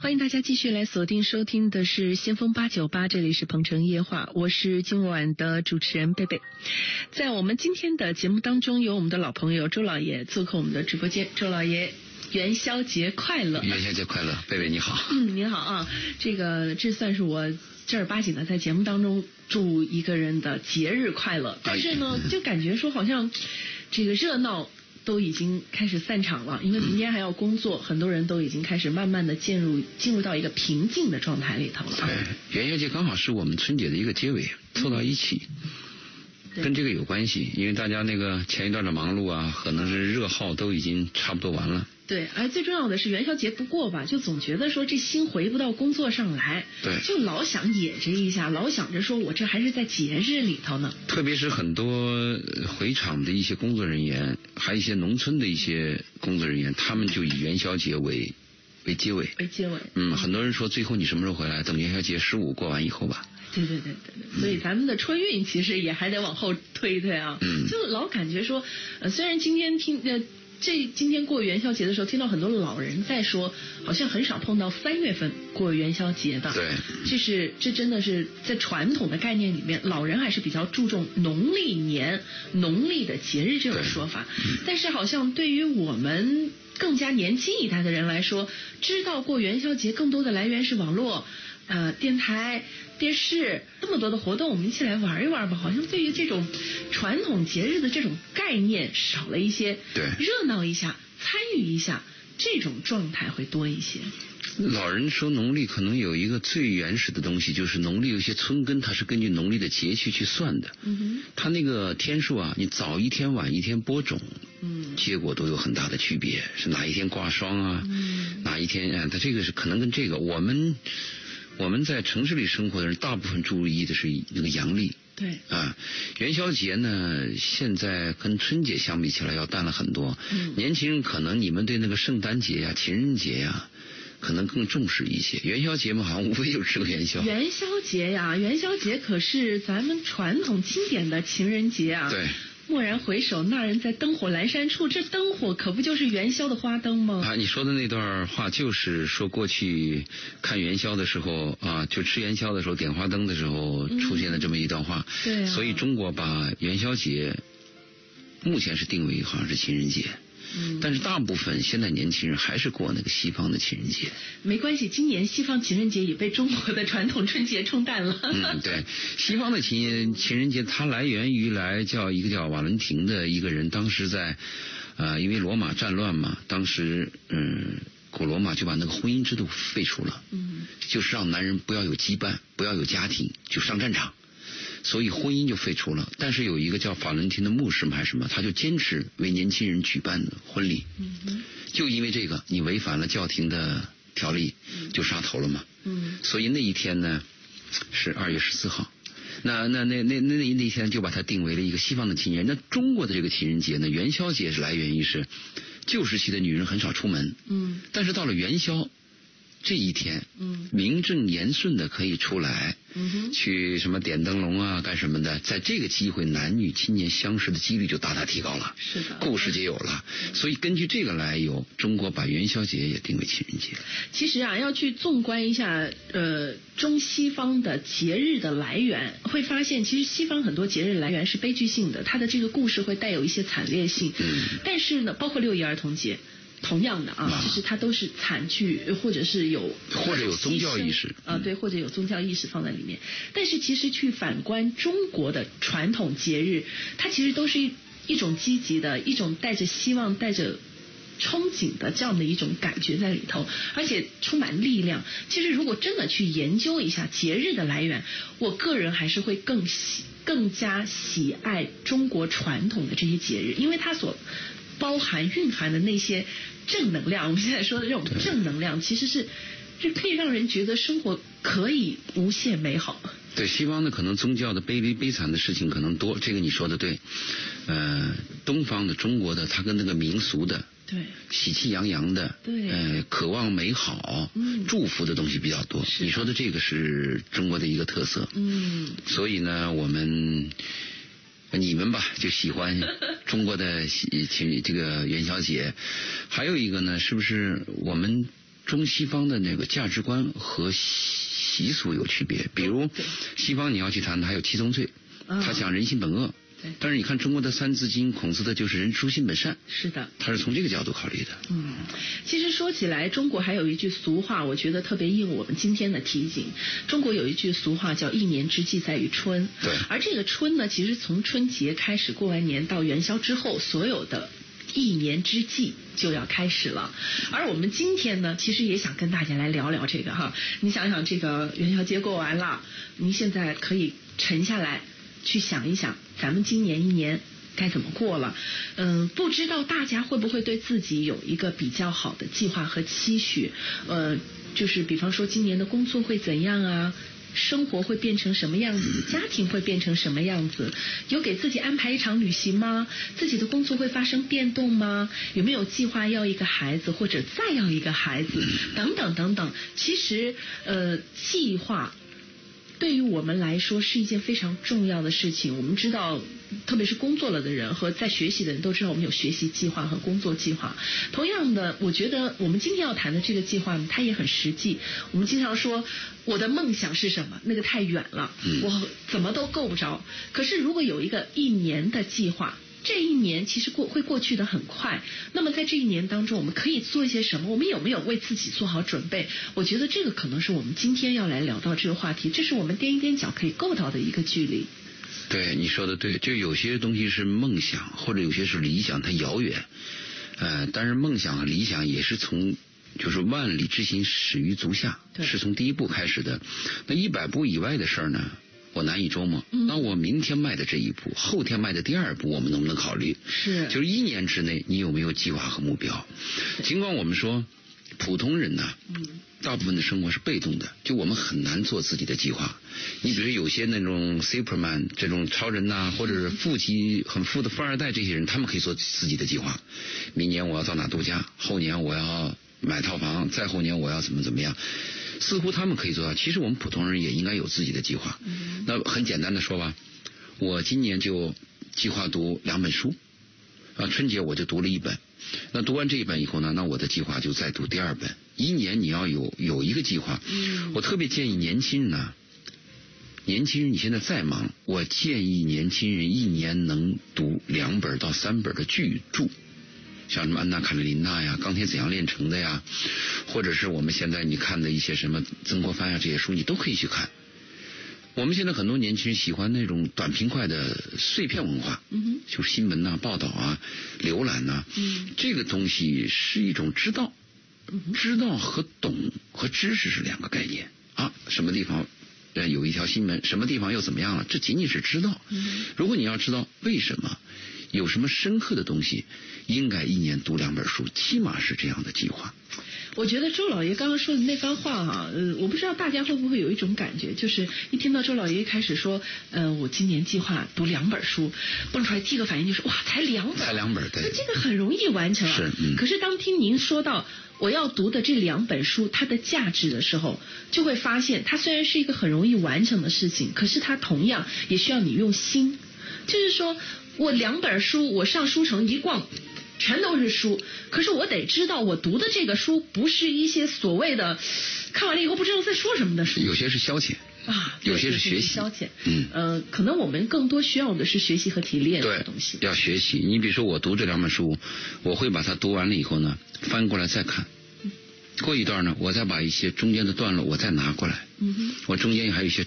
欢迎大家继续来锁定收听的是先锋八九八，这里是鹏城夜话，我是今晚的主持人贝贝。在我们今天的节目当中，有我们的老朋友周老爷做客我们的直播间。周老爷，元宵节快乐！元宵节快乐，贝贝你好。嗯，你好啊，这个这算是我正儿八经的在节目当中祝一个人的节日快乐，但是呢，就感觉说好像这个热闹。都已经开始散场了，因为明天还要工作，很多人都已经开始慢慢的进入进入到一个平静的状态里头了。对，元宵节刚好是我们春节的一个结尾，凑到一起，跟这个有关系，因为大家那个前一段的忙碌啊，可能是热耗都已经差不多完了。对，而最重要的是元宵节不过吧，就总觉得说这心回不到工作上来，对，就老想野着一下，老想着说我这还是在节日里头呢。特别是很多回厂的一些工作人员，还有一些农村的一些工作人员，他们就以元宵节为为结尾。为结尾。嗯，很多人说最后你什么时候回来？等元宵节十五过完以后吧。对对对对对，所以咱们的春运其实也还得往后推推啊。嗯。就老感觉说，呃，虽然今天听呃。这今天过元宵节的时候，听到很多老人在说，好像很少碰到三月份过元宵节的。对，这是这真的是在传统的概念里面，老人还是比较注重农历年、农历的节日这种说法。但是好像对于我们更加年轻一代的人来说，知道过元宵节更多的来源是网络。呃，电台、电视这么多的活动，我们一起来玩一玩吧。好像对于这种传统节日的这种概念少了一些，对，热闹一下、参与一下，这种状态会多一些。老人说农历可能有一个最原始的东西，就是农历有些春耕，它是根据农历的节气去算的。嗯哼，它那个天数啊，你早一天晚一天播种，嗯，结果都有很大的区别。是哪一天挂霜啊？嗯，哪一天啊？它这个是可能跟这个我们。我们在城市里生活的人，大部分注意的是那个阳历。对。啊，元宵节呢，现在跟春节相比起来要淡了很多。嗯。年轻人可能你们对那个圣诞节呀、情人节呀，可能更重视一些。元宵节嘛，好像无非就吃个元宵。元宵节呀，元宵节可是咱们传统经典的情人节啊。对。蓦然回首，那人在灯火阑珊处。这灯火可不就是元宵的花灯吗？啊，你说的那段话就是说过去看元宵的时候啊，就吃元宵的时候点花灯的时候出现的这么一段话。对。所以中国把元宵节目前是定为好像是情人节。但是大部分现在年轻人还是过那个西方的情人节。没关系，今年西方情人节也被中国的传统春节冲淡了。嗯，对，西方的情情人节它来源于来叫一个叫瓦伦廷的一个人，当时在呃因为罗马战乱嘛，当时嗯古罗马就把那个婚姻制度废除了，嗯，就是让男人不要有羁绊，不要有家庭，就上战场。所以婚姻就废除了，但是有一个叫法伦廷的牧师嘛还是什么，他就坚持为年轻人举办婚礼。嗯就因为这个，你违反了教廷的条例，就杀头了嘛。嗯。所以那一天呢，是二月十四号。那那那那那那一天就把它定为了一个西方的情人节。那中国的这个情人节呢，元宵节是来源于是旧时期的女人很少出门。嗯。但是到了元宵。这一天，嗯，名正言顺的可以出来，嗯哼，去什么点灯笼啊，干什么的？在这个机会，男女青年相识的几率就大大提高了。是的，故事就有了。所以根据这个来由，中国把元宵节也定为情人节。其实啊，要去纵观一下呃中西方的节日的来源，会发现其实西方很多节日来源是悲剧性的，它的这个故事会带有一些惨烈性。嗯，但是呢，包括六一儿童节。同样的啊，其实它都是惨剧，或者是有或者有宗教意识啊，对，或者有宗教意识放在里面。但是其实去反观中国的传统节日，它其实都是一一种积极的，一种带着希望、带着憧憬的这样的一种感觉在里头，而且充满力量。其实如果真的去研究一下节日的来源，我个人还是会更喜、更加喜爱中国传统的这些节日，因为它所包含、蕴含的那些。正能量，我们现在说的这种正能量，其实是是可以让人觉得生活可以无限美好。对，西方的可能宗教的悲悲悲惨的事情可能多，这个你说的对。呃，东方的中国的，它跟那个民俗的，对，喜气洋洋的，对，呃，渴望美好，嗯，祝福的东西比较多。你说的这个是中国的一个特色。嗯。所以呢，我们。你们吧，就喜欢 中国的情这个元宵节，还有一个呢，是不是我们中西方的那个价值观和习俗有区别。比如西方你要去谈，还有七宗罪，他讲人性本恶。但是你看中国的《三字经》，孔子的就是“人之初，性本善”。是的，他是从这个角度考虑的。嗯，其实说起来，中国还有一句俗话，我觉得特别应我们今天的提醒。中国有一句俗话叫“一年之计在于春”。对。而这个春呢，其实从春节开始，过完年到元宵之后，所有的一年之计就要开始了。而我们今天呢，其实也想跟大家来聊聊这个哈。你想想，这个元宵节过完了，您现在可以沉下来。去想一想，咱们今年一年该怎么过了？嗯，不知道大家会不会对自己有一个比较好的计划和期许？呃，就是比方说今年的工作会怎样啊？生活会变成什么样子？家庭会变成什么样子？有给自己安排一场旅行吗？自己的工作会发生变动吗？有没有计划要一个孩子或者再要一个孩子？等等等等。其实，呃，计划。对于我们来说是一件非常重要的事情。我们知道，特别是工作了的人和在学习的人都知道，我们有学习计划和工作计划。同样的，我觉得我们今天要谈的这个计划，它也很实际。我们经常说，我的梦想是什么？那个太远了，我怎么都够不着。可是如果有一个一年的计划。这一年其实过会过去的很快，那么在这一年当中，我们可以做一些什么？我们有没有为自己做好准备？我觉得这个可能是我们今天要来聊到这个话题，这是我们踮一踮脚可以够到的一个距离。对，你说的对，就有些东西是梦想，或者有些是理想，它遥远。呃，但是梦想和理想也是从就是万里之行始于足下，是从第一步开始的。那一百步以外的事儿呢？我难以琢磨。那我明天迈的这一步，后天迈的第二步，我们能不能考虑？是，就是一年之内，你有没有计划和目标？尽管我们说，普通人呢，大部分的生活是被动的，就我们很难做自己的计划。你比如有些那种 Superman 这种超人呐，或者是富极很富的富二代，这些人他们可以做自己的计划。明年我要到哪度假？后年我要买套房？再后年我要怎么怎么样？似乎他们可以做到，其实我们普通人也应该有自己的计划。那很简单的说吧，我今年就计划读两本书，啊，春节我就读了一本。那读完这一本以后呢，那我的计划就再读第二本。一年你要有有一个计划。我特别建议年轻人呢，年轻人你现在再忙，我建议年轻人一年能读两本到三本的巨著。像什么安娜卡列琳娜呀，钢铁怎样炼成的呀，或者是我们现在你看的一些什么曾国藩呀这些书，你都可以去看。我们现在很多年轻人喜欢那种短平快的碎片文化，嗯就是新闻呐、报道啊、浏览呐，嗯，这个东西是一种知道，知道和懂和知识是两个概念啊。什么地方呃有一条新闻，什么地方又怎么样了？这仅仅是知道。如果你要知道为什么。有什么深刻的东西，应该一年读两本书，起码是这样的计划。我觉得周老爷刚刚说的那番话哈，呃，我不知道大家会不会有一种感觉，就是一听到周老爷一开始说，呃，我今年计划读两本书，蹦出来第一个反应就是哇，才两本，才两本，对，那这个很容易完成啊。是，嗯。可是当听您说到我要读的这两本书它的价值的时候，就会发现它虽然是一个很容易完成的事情，可是它同样也需要你用心，就是说。我两本书，我上书城一逛，全都是书。可是我得知道，我读的这个书不是一些所谓的看完了以后不知道在说什么的书。有些是消遣啊，有些是学习消遣。嗯，呃，可能我们更多需要的是学习和提炼的东西。要学习。你比如说，我读这两本书，我会把它读完了以后呢，翻过来再看。过一段呢，我再把一些中间的段落我再拿过来。嗯哼。我中间还有一些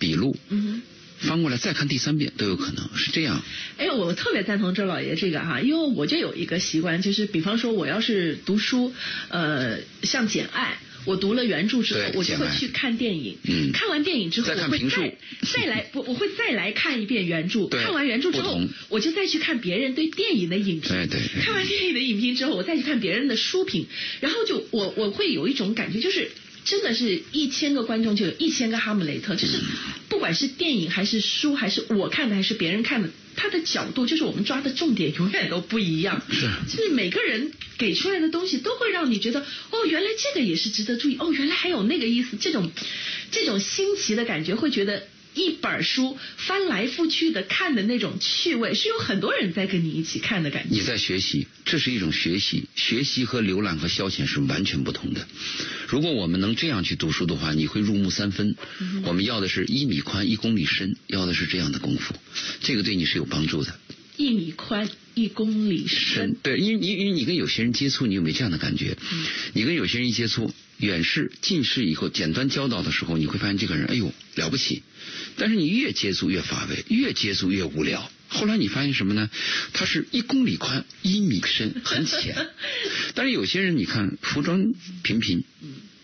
笔录。嗯哼。翻过来再看第三遍都有可能是这样。哎，我特别赞同周老爷这个哈，因为我就有一个习惯，就是比方说我要是读书，呃，像《简爱》，我读了原著之后，我就会去看电影。嗯。看完电影之后，我会再再来，我我会再来看一遍原著。看完原著之后，我就再去看别人对电影的影评。对对。看完电影的影评之后，我再去看别人的书评，然后就我我会有一种感觉，就是。真的是一千个观众就有一千个哈姆雷特，就是不管是电影还是书，还是我看的还是别人看的，他的角度就是我们抓的重点永远都不一样。是，就是每个人给出来的东西都会让你觉得，哦，原来这个也是值得注意，哦，原来还有那个意思，这种这种新奇的感觉，会觉得一本书翻来覆去的看的那种趣味，是有很多人在跟你一起看的感觉。你在学习，这是一种学习。学习和浏览和消遣是完全不同的。如果我们能这样去读书的话，你会入木三分。我们要的是一米宽一公里深，要的是这样的功夫，这个对你是有帮助的。一米宽一公里深，对，因为因为你跟有些人接触，你有没有这样的感觉？你跟有些人一接触，远视、近视以后，简单交道的时候，你会发现这个人，哎呦了不起。但是你越接触越乏味，越接触越无聊。后来你发现什么呢？他是一公里宽一米深，很浅。但是有些人，你看服装平平，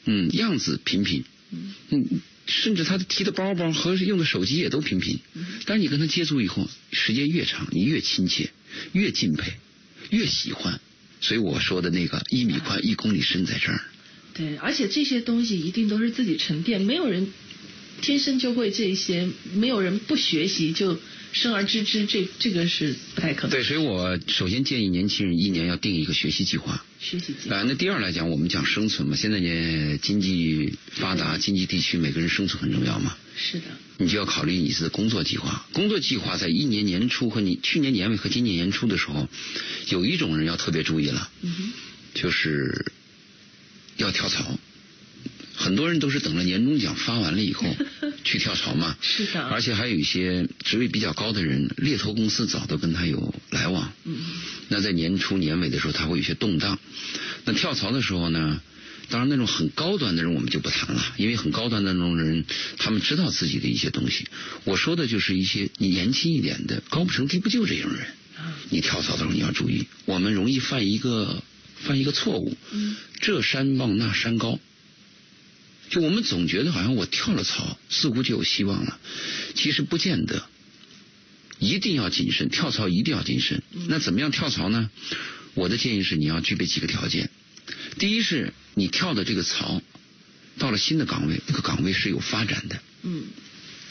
嗯，样子平平，嗯。甚至他提的包包和用的手机也都平平，但是你跟他接触以后，时间越长，你越亲切，越敬佩，越喜欢。所以我说的那个一米宽一公里深在这儿。对，而且这些东西一定都是自己沉淀，没有人天生就会这些，没有人不学习就。生而知之，这这个是不太可能。对，所以我首先建议年轻人一年要定一个学习计划。学习计划。啊，那第二来讲，我们讲生存嘛，现在呢经济发达，经济地区每个人生存很重要嘛。是的。你就要考虑你的工作计划。工作计划在一年年初和你去年年尾和今年年初的时候，有一种人要特别注意了，就是要跳槽。很多人都是等着年终奖发完了以后 去跳槽嘛，是的。而且还有一些职位比较高的人，猎头公司早都跟他有来往。嗯。那在年初年尾的时候，他会有些动荡。那跳槽的时候呢，当然那种很高端的人我们就不谈了，因为很高端的那种人，他们知道自己的一些东西。我说的就是一些你年轻一点的，高不成低不就这种人。你跳槽的时候你要注意，我们容易犯一个犯一个错误。嗯。这山望那山高。就我们总觉得好像我跳了槽，似乎就有希望了，其实不见得。一定要谨慎，跳槽一定要谨慎。那怎么样跳槽呢？我的建议是你要具备几个条件。第一是你跳的这个槽，到了新的岗位，那个岗位是有发展的。嗯。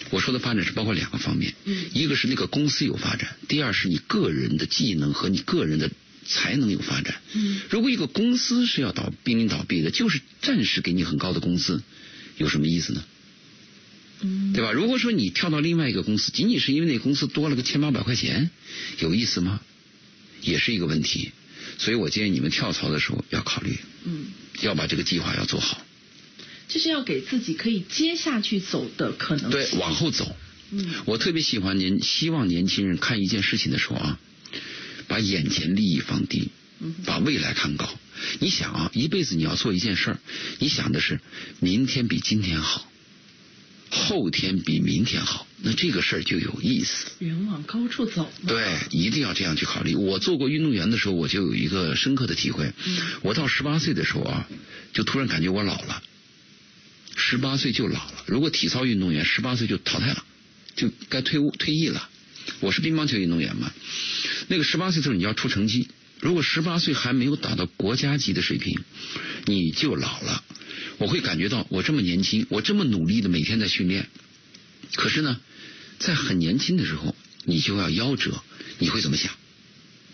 我说的发展是包括两个方面。嗯。一个是那个公司有发展，第二是你个人的技能和你个人的。才能有发展。嗯，如果一个公司是要倒濒临倒闭的，就是暂时给你很高的工资，有什么意思呢？嗯，对吧？如果说你跳到另外一个公司，仅仅是因为那公司多了个千八百块钱，有意思吗？也是一个问题。所以我建议你们跳槽的时候要考虑，嗯，要把这个计划要做好。就是要给自己可以接下去走的可能。对，往后走。嗯，我特别喜欢年，希望年轻人看一件事情的时候啊。把眼前利益放低，把未来看高。你想啊，一辈子你要做一件事儿，你想的是明天比今天好，后天比明天好，那这个事儿就有意思。人往高处走。对，一定要这样去考虑。我做过运动员的时候，我就有一个深刻的体会。我到十八岁的时候啊，就突然感觉我老了。十八岁就老了。如果体操运动员十八岁就淘汰了，就该退伍退役了。我是乒乓球运动员嘛，那个十八岁的时候你要出成绩，如果十八岁还没有达到国家级的水平，你就老了。我会感觉到我这么年轻，我这么努力的每天在训练，可是呢，在很年轻的时候你就要夭折，你会怎么想？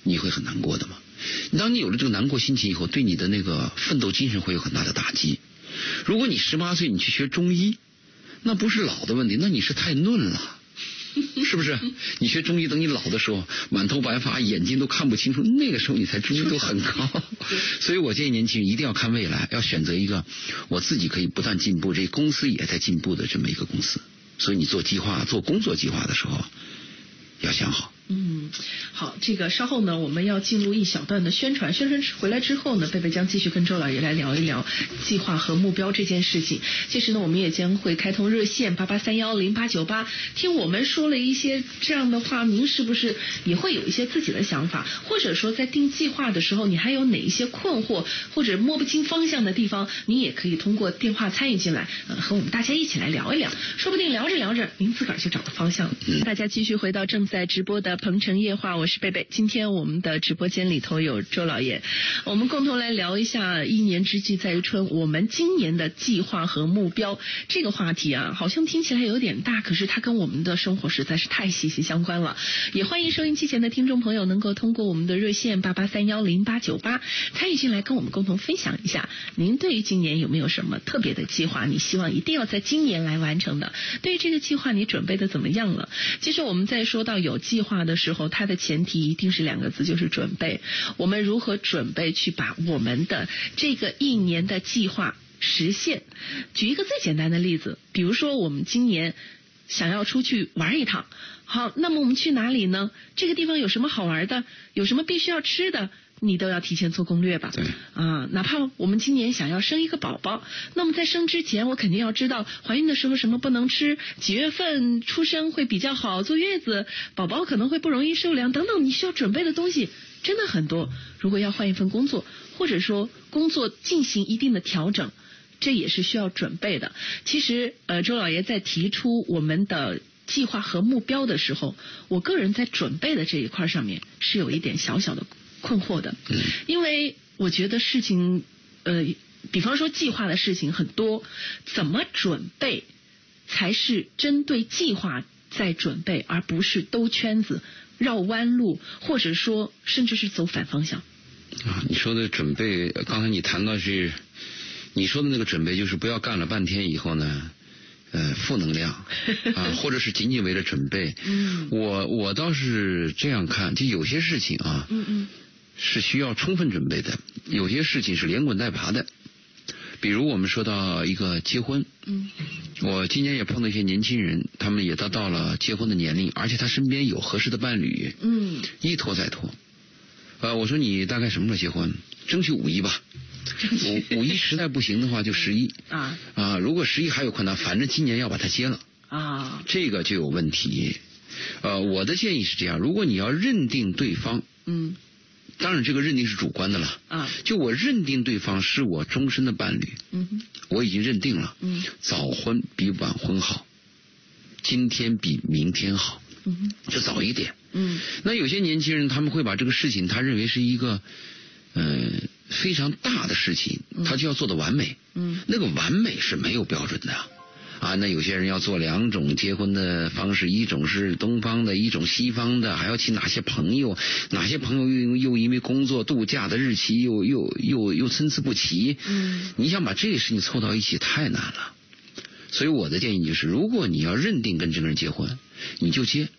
你会很难过的嘛？当你有了这个难过心情以后，对你的那个奋斗精神会有很大的打击。如果你十八岁你去学中医，那不是老的问题，那你是太嫩了。是不是？你学中医，等你老的时候，满头白发，眼睛都看不清楚，那个时候你才知名度很高。所以我建议年轻人一定要看未来，要选择一个我自己可以不断进步，这公司也在进步的这么一个公司。所以你做计划、做工作计划的时候，要想好。嗯，好，这个稍后呢，我们要进入一小段的宣传。宣传回来之后呢，贝贝将继续跟周老爷来聊一聊计划和目标这件事情。届时呢，我们也将会开通热线八八三幺零八九八。听我们说了一些这样的话，您是不是也会有一些自己的想法？或者说，在定计划的时候，你还有哪一些困惑或者摸不清方向的地方？你也可以通过电话参与进来，呃，和我们大家一起来聊一聊。说不定聊着聊着，您自个儿就找到方向了。大家继续回到正在直播的。《鹏城夜话》，我是贝贝。今天我们的直播间里头有周老爷，我们共同来聊一下“一年之计在于春”，我们今年的计划和目标这个话题啊，好像听起来有点大，可是它跟我们的生活实在是太息息相关了。也欢迎收音机前的听众朋友能够通过我们的热线八八三幺零八九八参与进来，跟我们共同分享一下，您对于今年有没有什么特别的计划？你希望一定要在今年来完成的？对于这个计划，你准备的怎么样了？其实我们在说到有计划的时候，它的前提一定是两个字，就是准备。我们如何准备去把我们的这个一年的计划实现？举一个最简单的例子，比如说我们今年想要出去玩一趟，好，那么我们去哪里呢？这个地方有什么好玩的？有什么必须要吃的？你都要提前做攻略吧。对。啊，哪怕我们今年想要生一个宝宝，那么在生之前，我肯定要知道怀孕的时候什么不能吃，几月份出生会比较好，坐月子，宝宝可能会不容易受凉等等，你需要准备的东西真的很多。如果要换一份工作，或者说工作进行一定的调整，这也是需要准备的。其实，呃，周老爷在提出我们的计划和目标的时候，我个人在准备的这一块上面是有一点小小的。困惑的，因为我觉得事情，呃，比方说计划的事情很多，怎么准备才是针对计划在准备，而不是兜圈子、绕弯路，或者说甚至是走反方向。啊，你说的准备，刚才你谈到是，你说的那个准备，就是不要干了半天以后呢，呃，负能量啊，或者是仅仅为了准备。嗯，我我倒是这样看，就有些事情啊。嗯嗯。是需要充分准备的，有些事情是连滚带爬的，比如我们说到一个结婚，嗯，我今年也碰到一些年轻人，他们也达到了结婚的年龄，而且他身边有合适的伴侣，嗯，一拖再拖，呃，我说你大概什么时候结婚？争取五一吧，五五一实在不行的话就十一，啊。啊，如果十一还有困难，反正今年要把它结了，啊，这个就有问题，呃，我的建议是这样，如果你要认定对方，嗯。当然，这个认定是主观的了。啊，就我认定对方是我终身的伴侣。嗯哼，我已经认定了。嗯，早婚比晚婚好，今天比明天好。就早一点。嗯，那有些年轻人他们会把这个事情，他认为是一个呃非常大的事情，他就要做的完美。嗯，那个完美是没有标准的。啊，那有些人要做两种结婚的方式，一种是东方的，一种西方的，还要请哪些朋友？哪些朋友又又因为工作度假的日期又又又又参差不齐？嗯，你想把这个事情凑到一起太难了。所以我的建议就是，如果你要认定跟这个人结婚，你就结。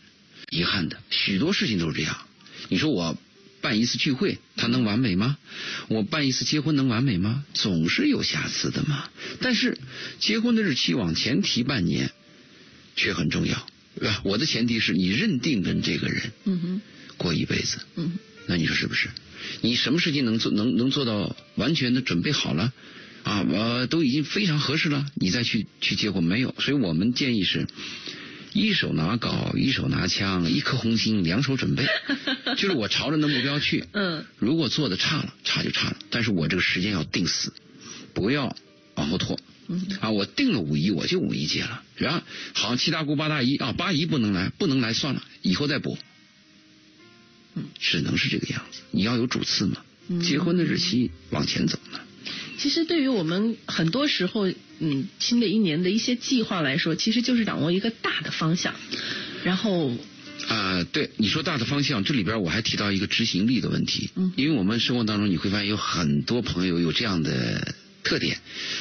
遗憾的，许多事情都是这样。你说我。办一次聚会，它能完美吗？我办一次结婚能完美吗？总是有瑕疵的嘛。但是结婚的日期往前提半年，却很重要，对吧？我的前提是你认定跟这个人，嗯哼，过一辈子，嗯，那你说是不是？你什么事情能做能能做到完全的准备好了啊？我都已经非常合适了，你再去去结婚没有？所以我们建议是。一手拿镐，一手拿枪，一颗红心，两手准备，就是我朝着那目标去。嗯，如果做的差了，差就差了，但是我这个时间要定死，不要往后拖。嗯，啊，我定了五一，我就五一结了。然后，好七大姑八大姨啊，八姨不能来，不能来算了，以后再补。嗯，只能是这个样子。你要有主次嘛，结婚的日期往前走呢。其实对于我们很多时候，嗯，新的一年的一些计划来说，其实就是掌握一个大的方向，然后啊，对你说大的方向，这里边我还提到一个执行力的问题，嗯，因为我们生活当中你会发现有很多朋友有这样的特点，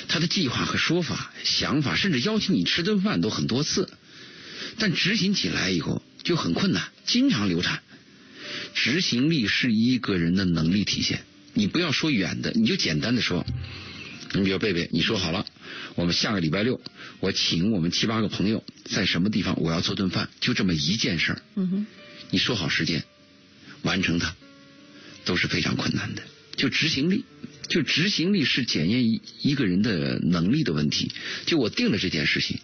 他的计划和说法、想法，甚至邀请你吃顿饭都很多次，但执行起来以后就很困难，经常流产。执行力是一个人的能力体现。你不要说远的，你就简单的说。你比如贝贝，你说好了，我们下个礼拜六，我请我们七八个朋友在什么地方，我要做顿饭，就这么一件事儿。嗯哼。你说好时间，完成它，都是非常困难的。就执行力，就执行力是检验一一个人的能力的问题。就我定了这件事情，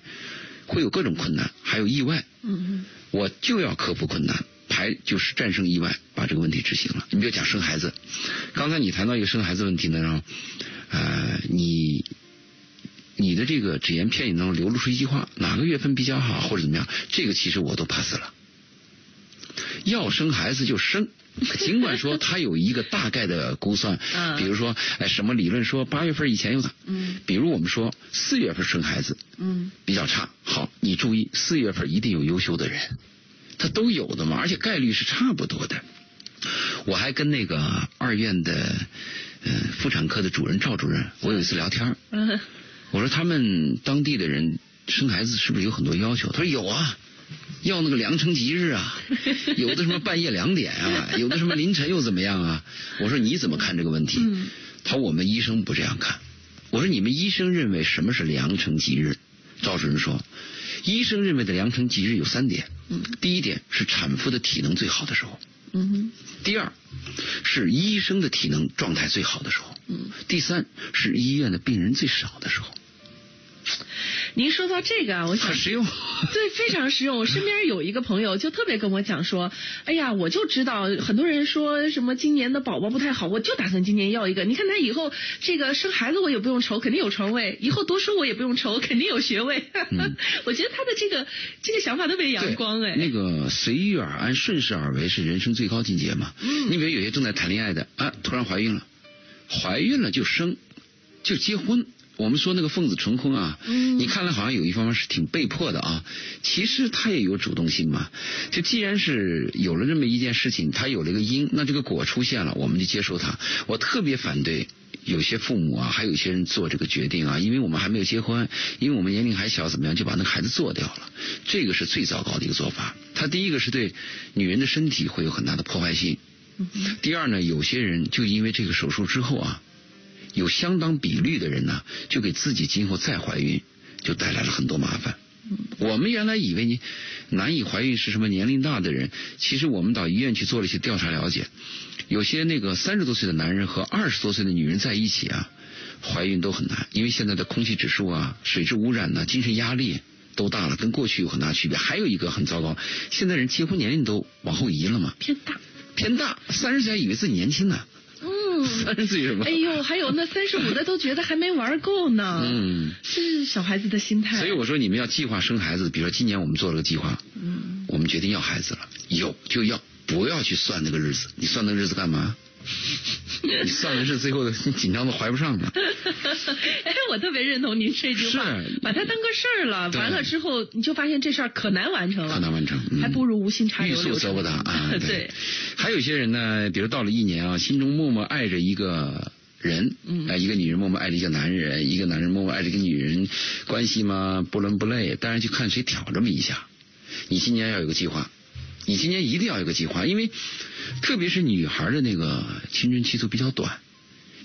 会有各种困难，还有意外。嗯哼。我就要克服困难。还就是战胜意外，把这个问题执行了。你比如讲生孩子，刚才你谈到一个生孩子问题呢，然后呃，你你的这个只言片语当中流露出一句话，哪个月份比较好，或者怎么样？这个其实我都 pass 了，要生孩子就生。尽管说他有一个大概的估算，嗯比如说，哎，什么理论说八月份以前有，嗯，比如我们说四月份生孩子，嗯比较差。好，你注意，四月份一定有优秀的人，他都有的嘛，而且概率是差不多的。我还跟那个二院的呃妇产科的主任赵主任，我有一次聊天儿，嗯 我说他们当地的人生孩子是不是有很多要求？他说有啊，要那个良辰吉日啊，有的什么半夜两点啊，有的什么凌晨又怎么样啊？我说你怎么看这个问题？嗯他说我们医生不这样看。我说你们医生认为什么是良辰吉日？赵主任说，医生认为的良辰吉日有三点。嗯第一点是产妇的体能最好的时候，嗯第二是医生的体能状态最好的时候，嗯，第三是医院的病人最少的时候。您说到这个啊，我想很实用。对，非常实用。我身边有一个朋友就特别跟我讲说，哎呀，我就知道很多人说什么今年的宝宝不太好，我就打算今年要一个。你看他以后这个生孩子我也不用愁，肯定有床位；以后读书我也不用愁，肯定有学位。嗯 我觉得他的这个这个想法特别阳光哎。那个随遇而安、顺势而为是人生最高境界嘛。嗯你比如有些正在谈恋爱的啊，突然怀孕了，怀孕了就生，就结婚。我们说那个奉子成婚啊，嗯你看来好像有一方面是挺被迫的啊，其实他也有主动性嘛。就既然是有了这么一件事情，他有了一个因，那这个果出现了，我们就接受它。我特别反对。有些父母啊，还有一些人做这个决定啊，因为我们还没有结婚，因为我们年龄还小，怎么样就把那个孩子做掉了，这个是最糟糕的一个做法。他第一个是对女人的身体会有很大的破坏性，嗯第二呢，有些人就因为这个手术之后啊，有相当比率的人呢，就给自己今后再怀孕就带来了很多麻烦。我们原来以为你难以怀孕是什么年龄大的人，其实我们到医院去做了一些调查了解，有些那个三十多岁的男人和二十多岁的女人在一起啊，怀孕都很难，因为现在的空气指数啊、水质污染呐、精神压力都大了，跟过去有很大区别。还有一个很糟糕，现在人结婚年龄都往后移了嘛，偏大。偏大，三十岁还以为自己年轻呢，嗯。三十岁什么？哎呦，还有那三十五的都觉得还没玩够呢。嗯，这是小孩子的心态。所以我说你们要计划生孩子，比如说今年我们做了个计划，嗯，我们决定要孩子了，有就要，不要去算那个日子。你算那个日子干嘛？你算的是最后的紧张的怀不上了。哎，我特别认同您这句话是，把它当个事儿了，完了之后你就发现这事儿可难完成了，可难完成嗯还不如无心插柳柳成速则不达啊！对，还有一些人呢，比如到了一年啊，心中默默爱着一个人，嗯哎，一个女人默默爱着一个男人，一个男人默默爱着一个女人，关系嘛不伦不类，当然就看谁挑这么一下。你今年要有个计划，你今年一定要有个计划，因为特别是女孩的那个青春期都比较短。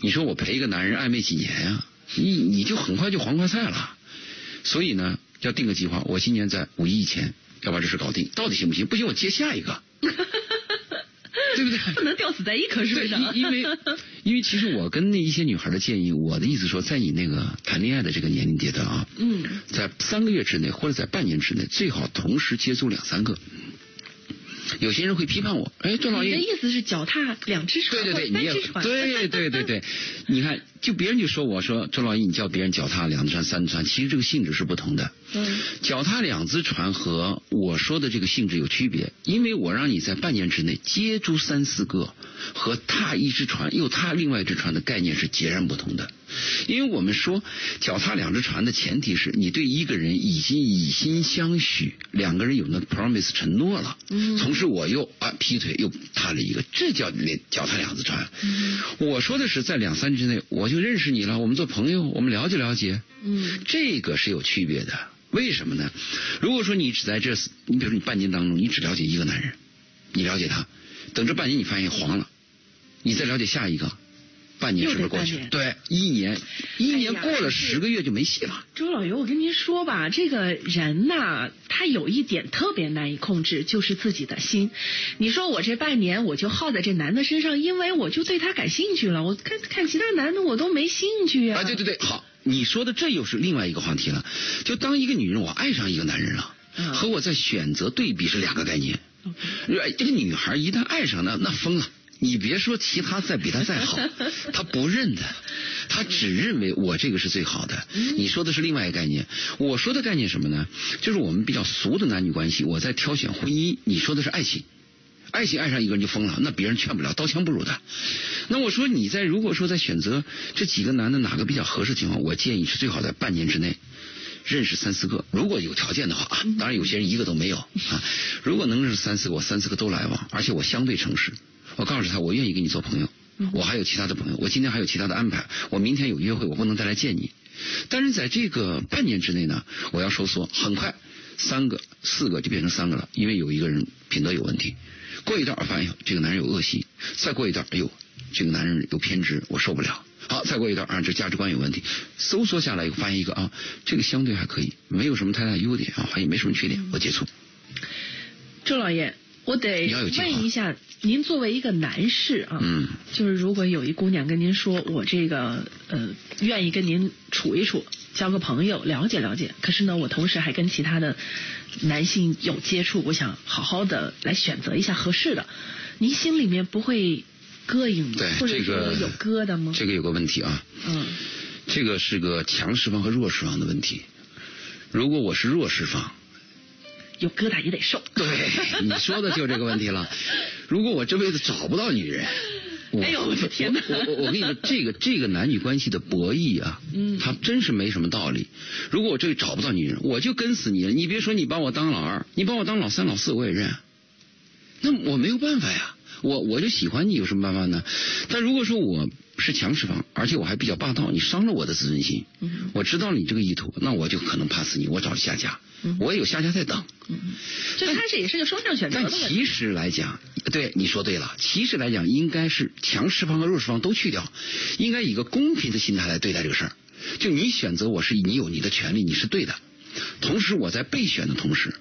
你说我陪一个男人暧昧几年呀、你你就很快就黄花菜了。所以呢，要定个计划，我今年在五一以前要把这事搞定，到底行不行？不行，我接下一个。对不对？不能吊死在一棵树，上。因因为因为其实我跟那一些女孩的建议，我的意思说，在你那个谈恋爱的这个年龄阶段啊，嗯，在三个月之内或者在半年之内，最好同时接触两三个。有些人会批判我，哎，周老爷，你的意思是脚踏两只船，对对对，你也对对对对，你看，就别人就说我说周老爷，你叫别人脚踏两只船、三只船，其实这个性质是不同的。嗯脚踏两只船和我说的这个性质有区别，因为我让你在半年之内接触三四个，和踏一只船又踏另外一只船的概念是截然不同的。因为我们说脚踏两只船的前提是你对一个人已经以心相许，两个人有那 promise 承诺了，嗯同时我又啊劈腿又踏了一个，这叫连脚踏两只船。嗯我说的是在两三年之内我就认识你了，我们做朋友，我们了解了解。嗯这个是有区别的。为什么呢？如果说你只在这，你比如说你半年当中，你只了解一个男人，你了解他，等这半年你发现黄了，你再了解下一个，半年是不是过去了？对，一年，一年过了这十个月就没戏了。周老爷，我跟您说吧，这个人呐，他有一点特别难以控制，就是自己的心。你说我这半年我就耗在这男的身上，因为我就对他感兴趣了，我看看其他男的我都没兴趣呀、啊，对对对，好，你说的这又是另外一个话题了。就当一个女人我爱上一个男人了，嗯和我在选择对比是两个概念。哎，这个女孩一旦爱上那那疯了。你别说其他再比他再好，他不认的，他只认为我这个是最好的。你说的是另外一个概念，我说的概念什么呢？就是我们比较俗的男女关系，我在挑选婚姻，你说的是爱情。爱情爱上一个人就疯了，那别人劝不了，刀枪不入的。那我说你在如果说在选择这几个男的哪个比较合适的情况，我建议是最好在半年之内认识三四个，如果有条件的话啊，当然有些人一个都没有啊。如果能认识三四个，我三四个都来往，而且我相对诚实，我告诉他我愿意跟你做朋友，我还有其他的朋友，我今天还有其他的安排，我明天有约会，我不能再来见你。但是在这个半年之内呢，我要收缩，很快三个、四个就变成三个了，因为有一个人品德有问题。过一段，发现这个男人有恶习；再过一段，哎呦，这个男人有偏执，我受不了。好，再过一段啊，这价值观有问题。搜索下来，发现一个啊，这个相对还可以，没有什么太大优点啊，也没什么缺点，我接触。周老爷。我得问一下，您作为一个男士啊，嗯，就是如果有一姑娘跟您说，我这个呃愿意跟您处一处，交个朋友，了解了解，可是呢，我同时还跟其他的男性有接触，我想好好的来选择一下合适的，您心里面不会膈应吗？或者说有疙瘩吗？这个有个问题啊，嗯，这个是个强势方和弱势方的问题，如果我是弱势方。有疙瘩也得受。对，你说的就这个问题了。如果我这辈子找不到女人，哎呦我的天哪！我我我跟你说，这个这个男女关系的博弈啊，嗯，它真是没什么道理。如果我这里找不到女人，我就跟死你了。你别说你把我当老二，你把我当老三老四我也认。那我没有办法呀，我我就喜欢你，有什么办法呢？但如果说我是强势方，而且我还比较霸道，你伤了我的自尊心，我知道你这个意图，那我就可能怕死你，我找下家。我也有下家在等，就开始也是个双向选择。但其实来讲，对你说对了，其实来讲应该是强势方和弱势方都去掉，应该以一个公平的心态来对待这个事儿。就你选择我是你有你的权利，你是对的。同时我在备选的同时，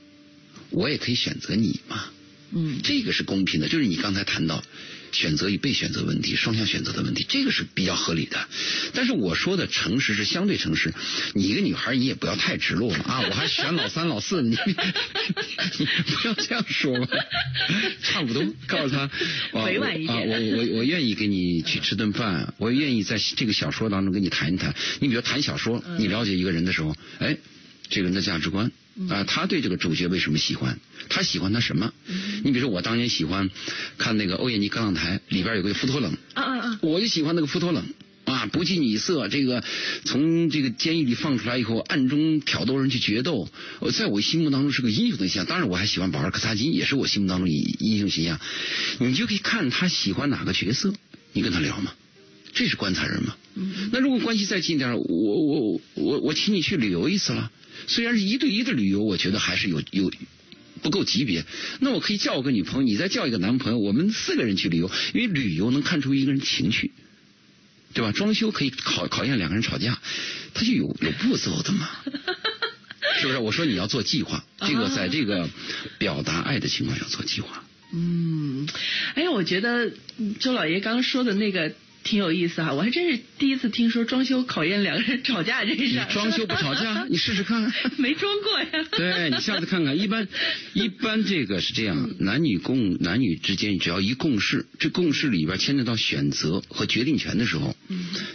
我也可以选择你嘛。嗯，这个是公平的，就是你刚才谈到。选择与被选择问题，双向选择的问题，这个是比较合理的。但是我说的诚实是相对诚实，你一个女孩你也不要太直露了啊！我还选老三老四，你你不要这样说嘛，差不多告诉他 委婉一点啊，我我我愿意跟你去吃顿饭，我愿意在这个小说当中跟你谈一谈。你比如谈小说，你了解一个人的时候，哎，这个人的价值观。啊，他对这个主角为什么喜欢？他喜欢他什么？你比如说，我当年喜欢看那个《欧也尼·格朗台》，里边有个福托冷，啊啊啊！我就喜欢那个福托冷啊，不近女色，这个从这个监狱里放出来以后，暗中挑逗人去决斗，在我心目当中是个英雄的形象。当然，我还喜欢保尔·柯察金，也是我心目当中英英雄形象。你就可以看他喜欢哪个角色，你跟他聊嘛，这是观察人嘛。那如果关系再近点，我我我我请你去旅游一次了。虽然是一对一的旅游，我觉得还是有有不够级别。那我可以叫我个女朋友，你再叫一个男朋友，我们四个人去旅游，因为旅游能看出一个人情绪，对吧？装修可以考考验两个人吵架，他就有有步骤的嘛，是不是？我说你要做计划，这个在这个表达爱的情况下做计划。嗯，哎，我觉得周老爷刚刚说的那个。挺有意思哈，我还真是第一次听说装修考验两个人吵架这事。装修不吵架，你试试看。没装过呀。对你下次看看，一般一般这个是这样，男女共男女之间只要一共事，这共事里边牵扯到选择和决定权的时候，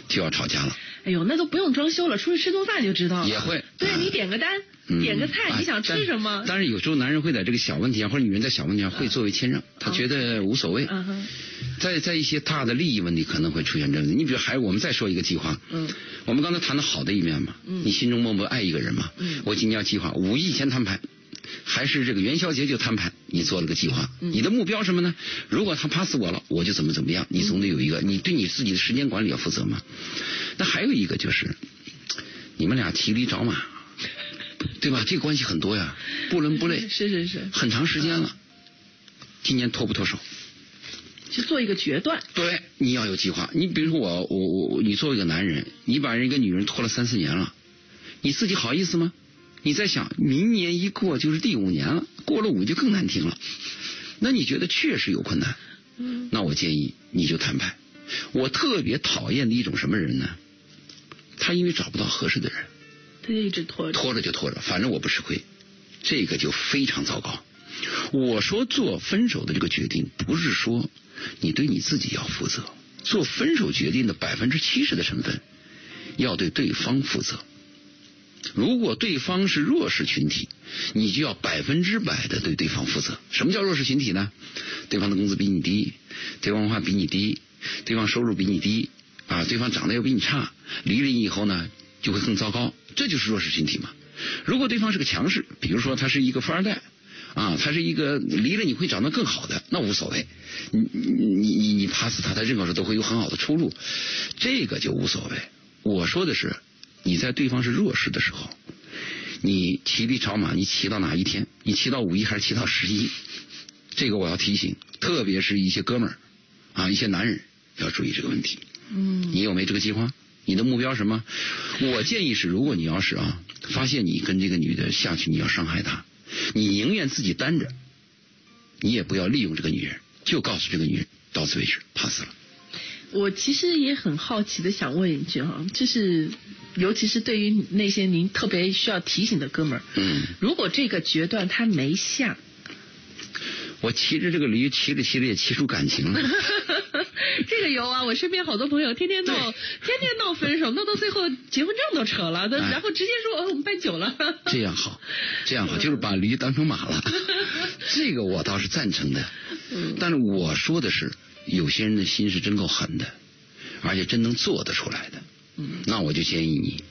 就要吵架了。哎呦，那都不用装修了，出去吃顿饭就知道了。也会。对你点个单。点个菜，你想吃什么？但是有时候男人会在这个小问题上，或者女人在小问题上会作为谦让，他觉得无所谓。在在一些大的利益问题可能会出现这样的。你比如还我们再说一个计划，嗯，我们刚才谈的好的一面嘛，嗯，你心中默默爱一个人嘛，嗯，我今天要计划五亿前摊牌，还是这个元宵节就摊牌？你做了个计划，你的目标什么呢？如果他 pass 我了，我就怎么怎么样？你总得有一个，你对你自己的时间管理要负责嘛。那还有一个就是，你们俩骑驴找马。对吧？这个关系很多呀，不伦不类，是是是，很长时间了。今年脱不脱手？去做一个决断。对，你要有计划。你比如说我，我我，你作为一个男人，你把人一个女人拖了三四年了，你自己好意思吗？你在想，明年一过就是第五年了，过了五就更难听了。那你觉得确实有困难？嗯。那我建议你就摊牌。我特别讨厌的一种什么人呢？他因为找不到合适的人。他就一直拖着，拖着就拖着，反正我不吃亏，这个就非常糟糕。我说做分手的这个决定，不是说你对你自己要负责，做分手决定的百分之七十的成分要对对方负责。如果对方是弱势群体，你就要百分之百的对对方负责。什么叫弱势群体呢？对方的工资比你低，对方文化比你低，对方收入比你低，啊，对方长得又比你差，离了你以后呢，就会更糟糕。这就是弱势群体嘛。如果对方是个强势，比如说他是一个富二代，啊，他是一个离了你会长得更好的，那无所谓。你你你你怕死他，他任何时候都会有很好的出路，这个就无所谓。我说的是。你在对方是弱势的时候，你骑驴找马，你骑到哪一天？你骑到五一还是骑到十一？这个我要提醒，特别是一些哥们儿啊，一些男人要注意这个问题。嗯。你有没这个计划？你的目标什么？我建议是，如果你要是啊，发现你跟这个女的下去，你要伤害她，你宁愿自己单着，你也不要利用这个女人，就告诉这个女人到此为止，怕死了。我其实也很好奇的想问一句哈，就是。尤其是对于那些您特别需要提醒的哥们儿，嗯，如果这个决断他没下，我骑着这个驴骑着骑着也骑出感情了。这个有啊，我身边好多朋友天天闹，天天闹分手，闹到最后结婚证都扯了，然后直接说我们办酒了。这样好，这样好，就是把驴当成马了。这个我倒是赞成的，但是我说的是，有些人的心是真够狠的，而且真能做得出来的。嗯那我就建议你，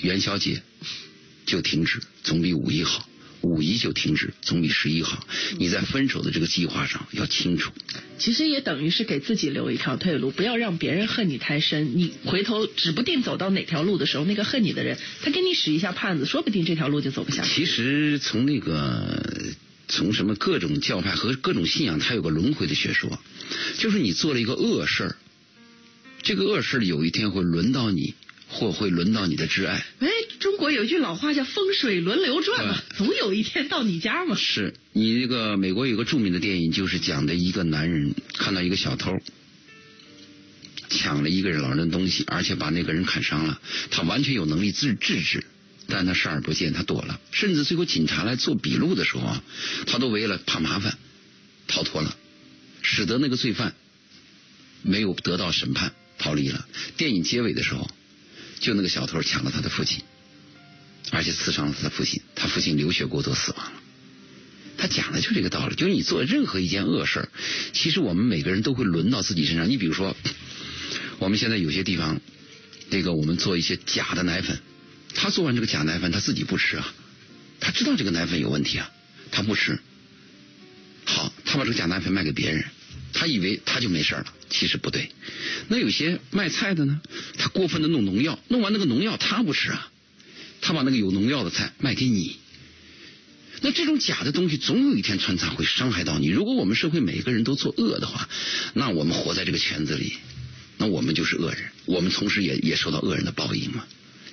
元宵节就停止，总比五一好；五一就停止，总比十一好。你在分手的这个计划上要清楚。其实也等于是给自己留一条退路，不要让别人恨你太深。你回头指不定走到哪条路的时候，那个恨你的人，他给你使一下绊子，说不定这条路就走不下去。其实从那个从什么各种教派和各种信仰，它有个轮回的学说，就是你做了一个恶事儿。这个恶事有一天会轮到你，或会轮到你的挚爱。哎，中国有一句老话叫“风水轮流转”嘛，总有一天到你家嘛。是你这个美国有个著名的电影，就是讲的一个男人看到一个小偷抢了一个人老人的东西，而且把那个人砍伤了，他完全有能力制制止，但他视而不见，他躲了。甚至最后警察来做笔录的时候啊，他都为了怕麻烦逃脱了，使得那个罪犯没有得到审判。逃离了。电影结尾的时候，就那个小偷抢了他的父亲，而且刺伤了他的父亲，他父亲流血过多死亡了。他讲的就是这个道理，就是你做任何一件恶事其实我们每个人都会轮到自己身上。你比如说，我们现在有些地方，那个我们做一些假的奶粉，他做完这个假奶粉，他自己不吃啊，他知道这个奶粉有问题啊，他不吃。好，他把这个假奶粉卖给别人。他以为他就没事了，其实不对。那有些卖菜的呢，他过分的弄农药，弄完那个农药他不吃啊，他把那个有农药的菜卖给你。那这种假的东西总有一天穿插会伤害到你。如果我们社会每个人都做恶的话，那我们活在这个圈子里，那我们就是恶人，我们同时也也受到恶人的报应嘛。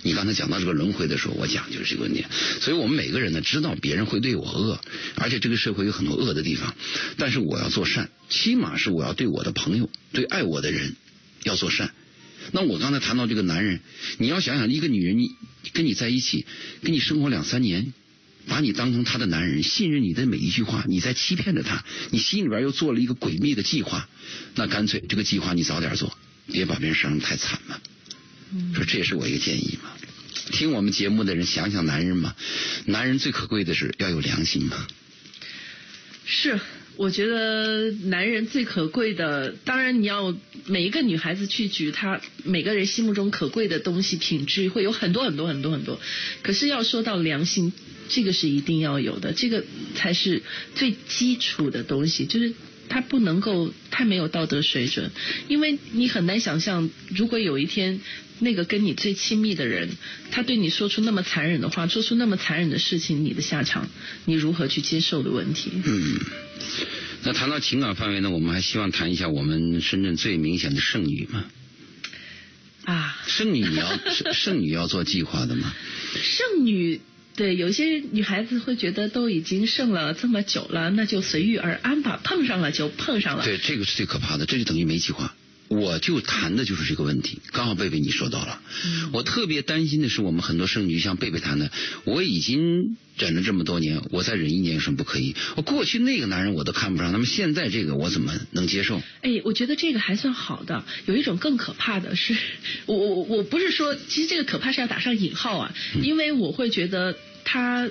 你刚才讲到这个轮回的时候，我讲就是这个问题。所以我们每个人呢，知道别人会对我恶，而且这个社会有很多恶的地方，但是我要做善，起码是我要对我的朋友、对爱我的人要做善。那我刚才谈到这个男人，你要想想，一个女人你跟你在一起，跟你生活两三年，把你当成她的男人，信任你的每一句话，你在欺骗着她，你心里边又做了一个诡秘的计划，那干脆这个计划你早点做，别把别人伤得太惨了。说这也是我一个建议嘛，听我们节目的人想想男人嘛，男人最可贵的是要有良心嘛。是，我觉得男人最可贵的，当然你要每一个女孩子去举她每个人心目中可贵的东西品质会有很多很多很多很多，可是要说到良心，这个是一定要有的，这个才是最基础的东西，就是。他不能够太没有道德水准，因为你很难想象，如果有一天那个跟你最亲密的人，他对你说出那么残忍的话，做出那么残忍的事情，你的下场，你如何去接受的问题。嗯，那谈到情感范围呢，我们还希望谈一下我们深圳最明显的剩女嘛。啊，剩女你要剩女要做计划的吗？剩女。对，有些女孩子会觉得都已经剩了这么久了，那就随遇而安吧，碰上了就碰上了。对，这个是最可怕的，这就等于没计划。我就谈的就是这个问题。刚好贝贝你说到了，我特别担心的是我们很多剩女，像贝贝谈的，我已经忍了这么多年，我再忍一年有什么不可以？我过去那个男人我都看不上，那么现在这个我怎么能接受？哎，我觉得这个还算好的。有一种更可怕的是，我我我不是说，其实这个可怕是要打上引号啊，因为我会觉得他。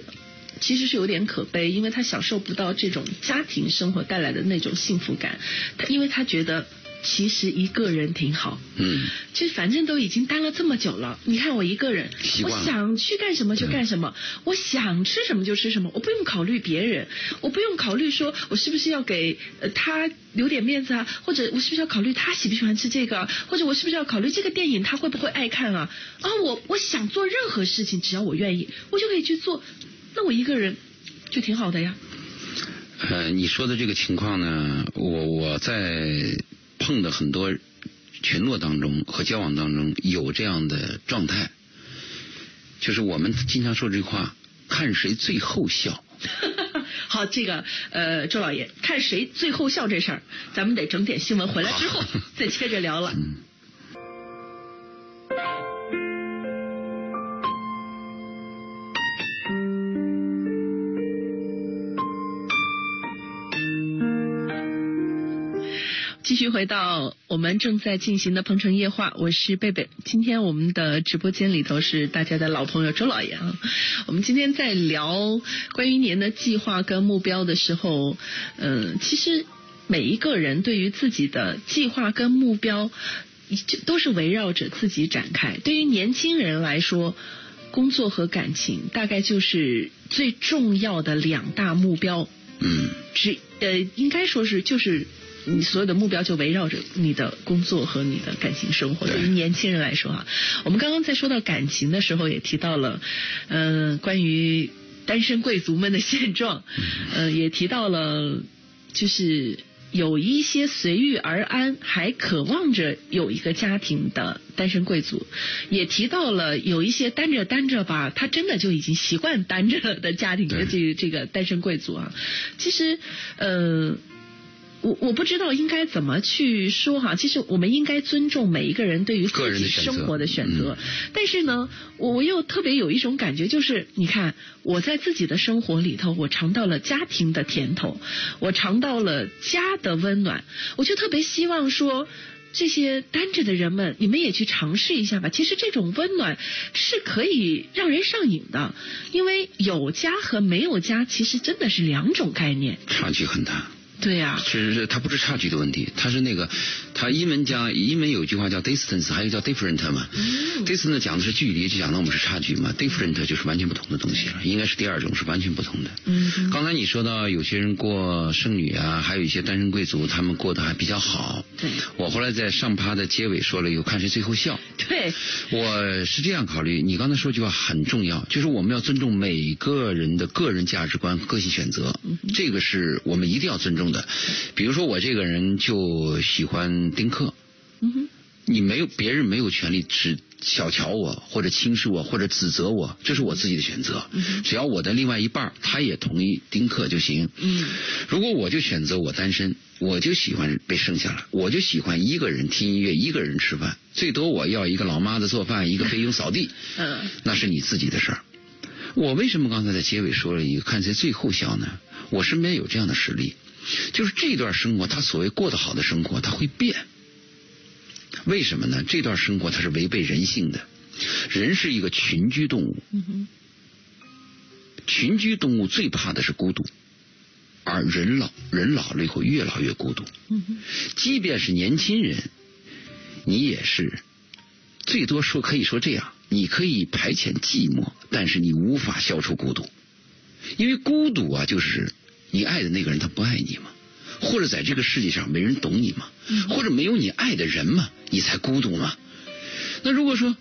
其实是有点可悲，因为他享受不到这种家庭生活带来的那种幸福感，他因为他觉得其实一个人挺好。嗯，其实反正都已经单了这么久了，你看我一个人，我想去干什么就干什么，我想吃什么就吃什么，我不用考虑别人，我不用考虑说我是不是要给他留点面子啊，或者我是不是要考虑他喜不喜欢吃这个，或者我是不是要考虑这个电影他会不会爱看啊？啊，我我想做任何事情，只要我愿意，我就可以去做。那我一个人就挺好的呀。呃，你说的这个情况呢，我我在碰的很多群落当中和交往当中有这样的状态，就是我们经常说这句话：看谁最后笑。好，这个呃，周老爷，看谁最后笑这事儿，咱们得整点新闻回来之后 再接着聊了。继续回到我们正在进行的《鹏城夜话》，我是贝贝。今天我们的直播间里头是大家的老朋友周老爷啊。我们今天在聊关于一年的计划跟目标的时候，嗯，其实每一个人对于自己的计划跟目标，都是围绕着自己展开。对于年轻人来说，工作和感情大概就是最重要的两大目标。嗯，只呃，应该说是就是。你所有的目标就围绕着你的工作和你的感情生活。对于年轻人来说啊，我们刚刚在说到感情的时候，也提到了，嗯，关于单身贵族们的现状，嗯，也提到了，就是有一些随遇而安，还渴望着有一个家庭的单身贵族，也提到了有一些单着单着吧，他真的就已经习惯单着的家庭的这这个单身贵族啊。其实，呃。我我不知道应该怎么去说哈，其实我们应该尊重每一个人对于自己生活的选择，但是呢，我我又特别有一种感觉，就是你看我在自己的生活里头，我尝到了家庭的甜头，我尝到了家的温暖，我就特别希望说，这些单着的人们，你们也去尝试一下吧。其实这种温暖是可以让人上瘾的，因为有家和没有家其实真的是两种概念，差距很大。对呀，其实是它不是差距的问题，它是那个，它英文讲英文有一句话叫 distance，还有叫 different 嘛。distance 讲的是距离，就讲的我们是差距嘛。different 就是完全不同的东西了，应该是第二种是完全不同的。嗯。刚才你说到有些人过剩女啊，还有一些单身贵族，他们过得还比较好。对。我后来在上趴的结尾说了，有看谁最后笑。对。我是这样考虑，你刚才说句话很重要，就是我们要尊重每个人的个人价值观、个性选择，这个是我们一定要尊重。的，比如说我这个人就喜欢丁克，嗯哼，你没有别人没有权利指小瞧我或者轻视我或者指责我，这是我自己的选择。只要我的另外一半他也同意丁克就行。嗯，如果我就选择我单身，我就喜欢被剩下来，我就喜欢一个人听音乐，一个人吃饭，最多我要一个老妈子做饭，一个菲佣扫地。嗯，那是你自己的事儿。我为什么刚才在结尾说了一个看谁最后笑呢？我身边有这样的实例。就是这段生活，他所谓过得好的生活，他会变。为什么呢？这段生活它是违背人性的。人是一个群居动物，群居动物最怕的是孤独，而人老人老了以后越老越孤独。即便是年轻人，你也是最多说可以说这样，你可以排遣寂寞，但是你无法消除孤独，因为孤独啊，就是。你爱的那个人他不爱你吗？或者在这个世界上没人懂你吗？或者没有你爱的人吗？你才孤独吗？那如果说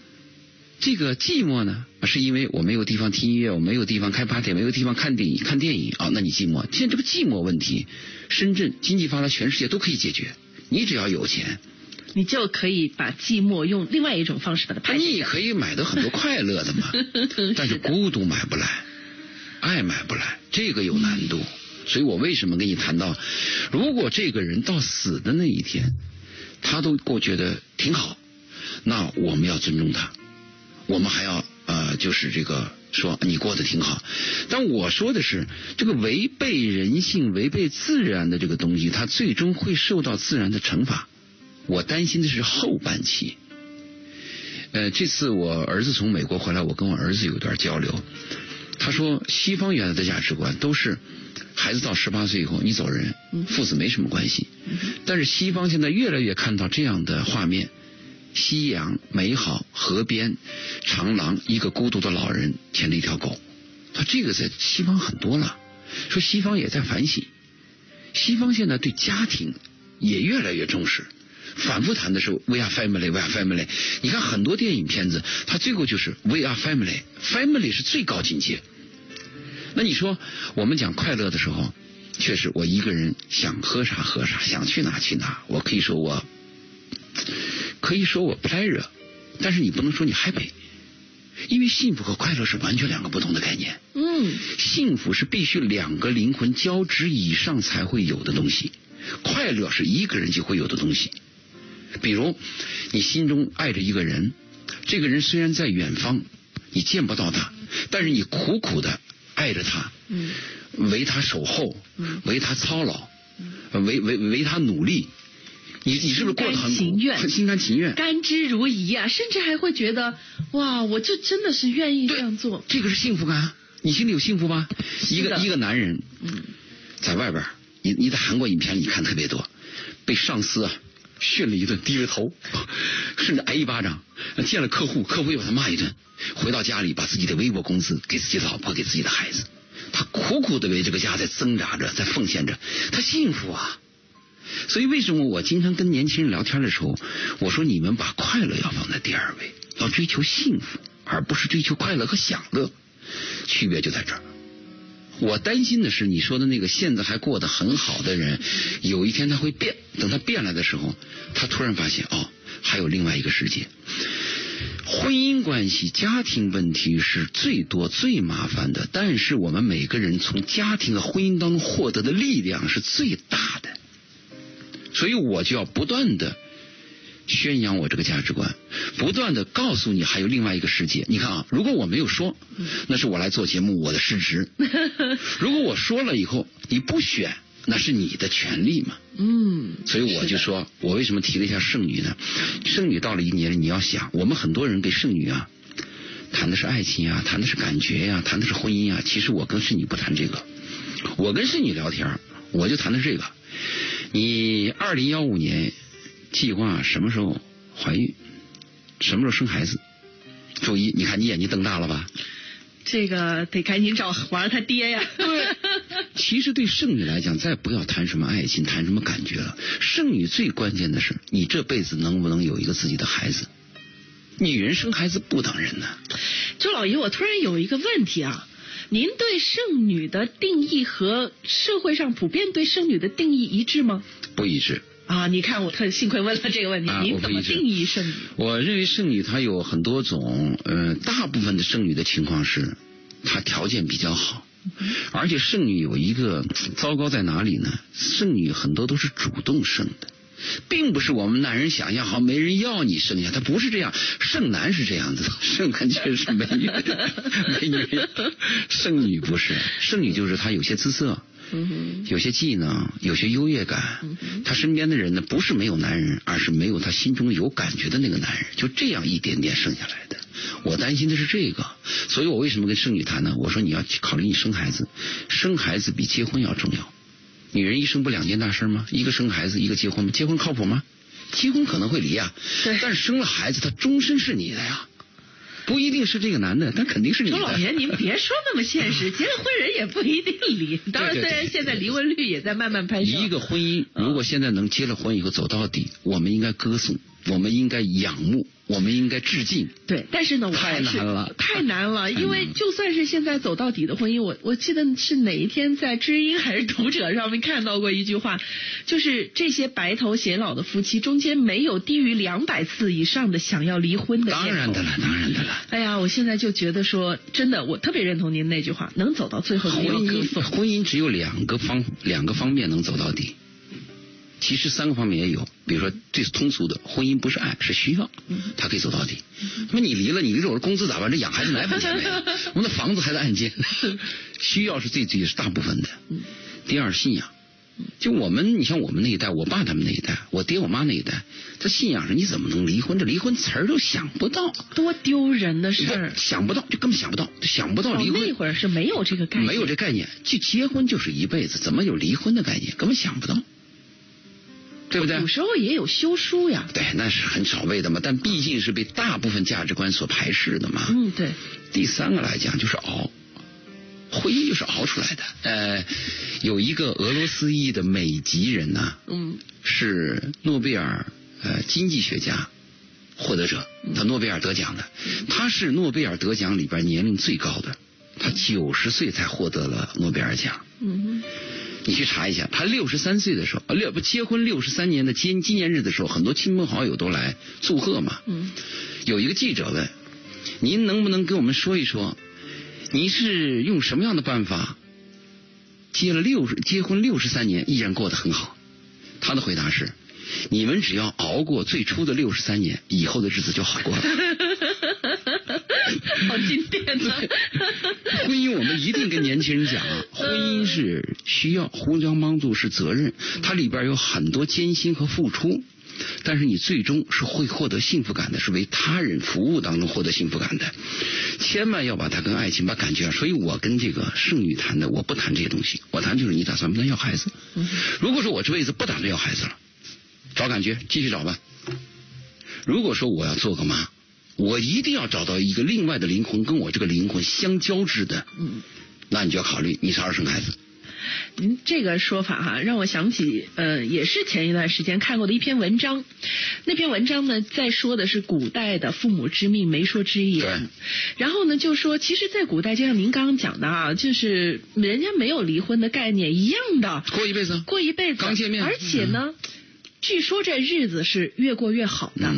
这个寂寞呢，是因为我没有地方听音乐，我没有地方开 party，没有地方看电影看电影啊，那你寂寞。现在这个寂寞问题，深圳经济发达，全世界都可以解决。你只要有钱，你就可以把寂寞用另外一种方式把它排解。你可以买到很多快乐的嘛，但是孤独买不来，爱买不来，这个有难度。所以我为什么跟你谈到，如果这个人到死的那一天，他都过觉得挺好，那我们要尊重他，我们还要呃，就是这个说你过得挺好。但我说的是，这个违背人性、违背自然的这个东西，它最终会受到自然的惩罚。我担心的是后半期。呃，这次我儿子从美国回来，我跟我儿子有一段交流。他说，西方原来的价值观都是孩子到十八岁以后你走人，父子没什么关系。但是西方现在越来越看到这样的画面：夕阳美好，河边长廊，一个孤独的老人牵着一条狗。他这个在西方很多了。说西方也在反省，西方现在对家庭也越来越重视。反复谈的是 we are family，we are family。你看很多电影片子，它最后就是 we are family，family 是最高境界。那你说我们讲快乐的时候，确实我一个人想喝啥喝啥，想去哪去哪，我可以说我可以说我 pleasure，但是你不能说你 happy，因为幸福和快乐是完全两个不同的概念。嗯，幸福是必须两个灵魂交织以上才会有的东西，快乐是一个人就会有的东西。比如，你心中爱着一个人，这个人虽然在远方，你见不到他，但是你苦苦的爱着他，为他守候，为他操劳，为为为他努力，你你是不是过得很情愿很心甘情愿？甘之如饴啊，甚至还会觉得哇，我就真的是愿意这样做。这个是幸福感啊，你心里有幸福吗？一个一个男人，在外边，你你在韩国影片里看特别多，被上司啊。训了一顿，低着头，甚至挨一巴掌。见了客户，客户又把他骂一顿。回到家里，把自己的微薄工资给自己的老婆，给自己的孩子。他苦苦的为这个家在挣扎着，在奉献着，他幸福啊。所以为什么我经常跟年轻人聊天的时候，我说你们把快乐要放在第二位，要追求幸福，而不是追求快乐和享乐。区别就在这儿。我担心的是，你说的那个现在还过得很好的人，有一天他会变。等他变了的时候，他突然发现哦，还有另外一个世界。婚姻关系、家庭问题是最多最麻烦的，但是我们每个人从家庭和婚姻当中获得的力量是最大的。所以我就要不断的宣扬我这个价值观，不断的告诉你还有另外一个世界。你看啊，如果我没有说，那是我来做节目我的失职；如果我说了以后你不选，那是你的权利嘛。嗯，所以我就说，我为什么提了一下剩女呢？剩女到了一年龄，你要想，我们很多人跟剩女啊谈的是爱情啊，谈的是感觉呀、谈的是婚姻啊。其实我跟剩女不谈这个，我跟剩女聊天，我就谈的是这个。你二零幺五年计划什么时候怀孕？什么时候生孩子？周一，你看你眼睛瞪大了吧？这个得赶紧找玩他爹呀。对，其实对剩女来讲，再不要谈什么爱情，谈什么感觉了。剩女最关键的是，你这辈子能不能有一个自己的孩子？女人生孩子不等人呢。周老爷，我突然有一个问题啊，您对剩女的定义和社会上普遍对剩女的定义一致吗？不一致。啊，你看我特幸亏问了这个问题，啊您怎么定义剩女？我认为剩女她有很多种，呃，大部分的剩女的情况是，她条件比较好，而且剩女有一个糟糕在哪里呢？剩女很多都是主动剩的。并不是我们男人想象好没人要你剩下，他不是这样。剩男是这样子的，剩男确实美女，美女，剩女不是，剩女就是她有些姿色，嗯有些技能，有些优越感。他身边的人呢，不是没有男人，而是没有他心中有感觉的那个男人，就这样一点点剩下来的。我担心的是这个，所以我为什么跟剩女谈呢？我说你要考虑你生孩子，生孩子比结婚要重要。女人一生不两件大事吗？一个生孩子，一个结婚吗？结婚靠谱吗？结婚可能会离啊，但是生了孩子，他终身是你的呀，不一定是这个男的，但肯定是你的。周老爷，您别说那么现实，结了婚人也不一定离。当然，虽然现在离婚率也在慢慢攀升。一个婚姻，如果现在能结了婚以后走到底，我们应该歌颂，我们应该仰慕，我们应该致敬。对，但是呢，我太难了 太难了，因为就算是现在走到底的婚姻，我我记得是哪一天在知音还是读者上面看到过一句话，就是这些白头偕老的夫妻中间没有低于两百次以上的想要离婚的。当然的了，当然的了。哎呀，我现在就觉得说，真的，我特别认同您那句话，能走到最后婚姻。婚姻只有两个方两个方面能走到底，其实三个方面也有，比如说最通俗的，婚姻不是爱，是需要，他可以走到底。那么你离了，你离了我的工资咋办？这养孩子奶粉钱没有？我们的房子还在按揭，需要是最最是大部分的。第二信仰。就我们，你像我们那一代，我爸他们那一代，我爹我妈那一代，他信仰上你怎么能离婚？这离婚词儿都想不到，多丢人的事儿，想不到，就根本想不到，想不到离婚。那会儿是没有这个概念，没有这概念，就结婚就是一辈子，怎么有离婚的概念？根本想不到，对不对？有时候也有休书呀。对，那是很少谓的嘛，但毕竟是被大部分价值观所排斥的嘛。嗯，对。第三个来讲就是熬。婚姻就是熬出来的。呃，有一个俄罗斯裔的美籍人呐，嗯，是诺贝尔呃经济学家获得者，他诺贝尔得奖的，他是诺贝尔得奖里边年龄最高的，他九十岁才获得了诺贝尔奖。嗯，你去查一下，他六十三岁的时候，六不结婚六十三年的纪纪念日的时候，很多亲朋好友都来祝贺嘛。嗯，有一个记者问，您能不能给我们说一说？您是用什么样的办法结了六十结婚六十三年依然过得很好？他的回答是：你们只要熬过最初的六十三年，以后的日子就好过了。好经典的。婚姻我们一定跟年轻人讲啊，婚姻是需要，互相帮助是责任，它里边有很多艰辛和付出。但是你最终是会获得幸福感的，是为他人服务当中获得幸福感的。千万要把它跟爱情把感觉，所以我跟这个剩女谈的，我不谈这些东西，我谈就是你打算不能要孩子。如果说我这辈子不打算要孩子了，找感觉继续找吧。如果说我要做个妈，我一定要找到一个另外的灵魂跟我这个灵魂相交织的，嗯那你就要考虑你是二生孩子。您这个说法哈，让我想起呃，也是前一段时间看过的一篇文章。那篇文章呢，在说的是古代的父母之命，媒妁之言。然后呢，就说其实，在古代，就像您刚刚讲的啊，就是人家没有离婚的概念一样的，过一辈子，过一辈子，刚见面，而且呢。据说这日子是越过越好的，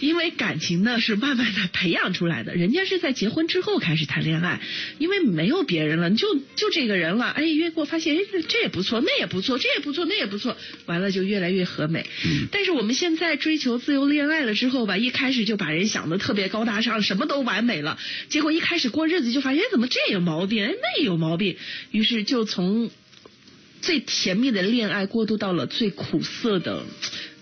因为感情呢是慢慢的培养出来的。人家是在结婚之后开始谈恋爱，因为没有别人了，就就这个人了。哎，越过发现，哎，这也不错，那也不错，这也不错，那也不错，完了就越来越和美。但是我们现在追求自由恋爱了之后吧，一开始就把人想的特别高大上，什么都完美了，结果一开始过日子就发现，怎么这有毛病，哎，那有毛病，于是就从。最甜蜜的恋爱过渡到了最苦涩的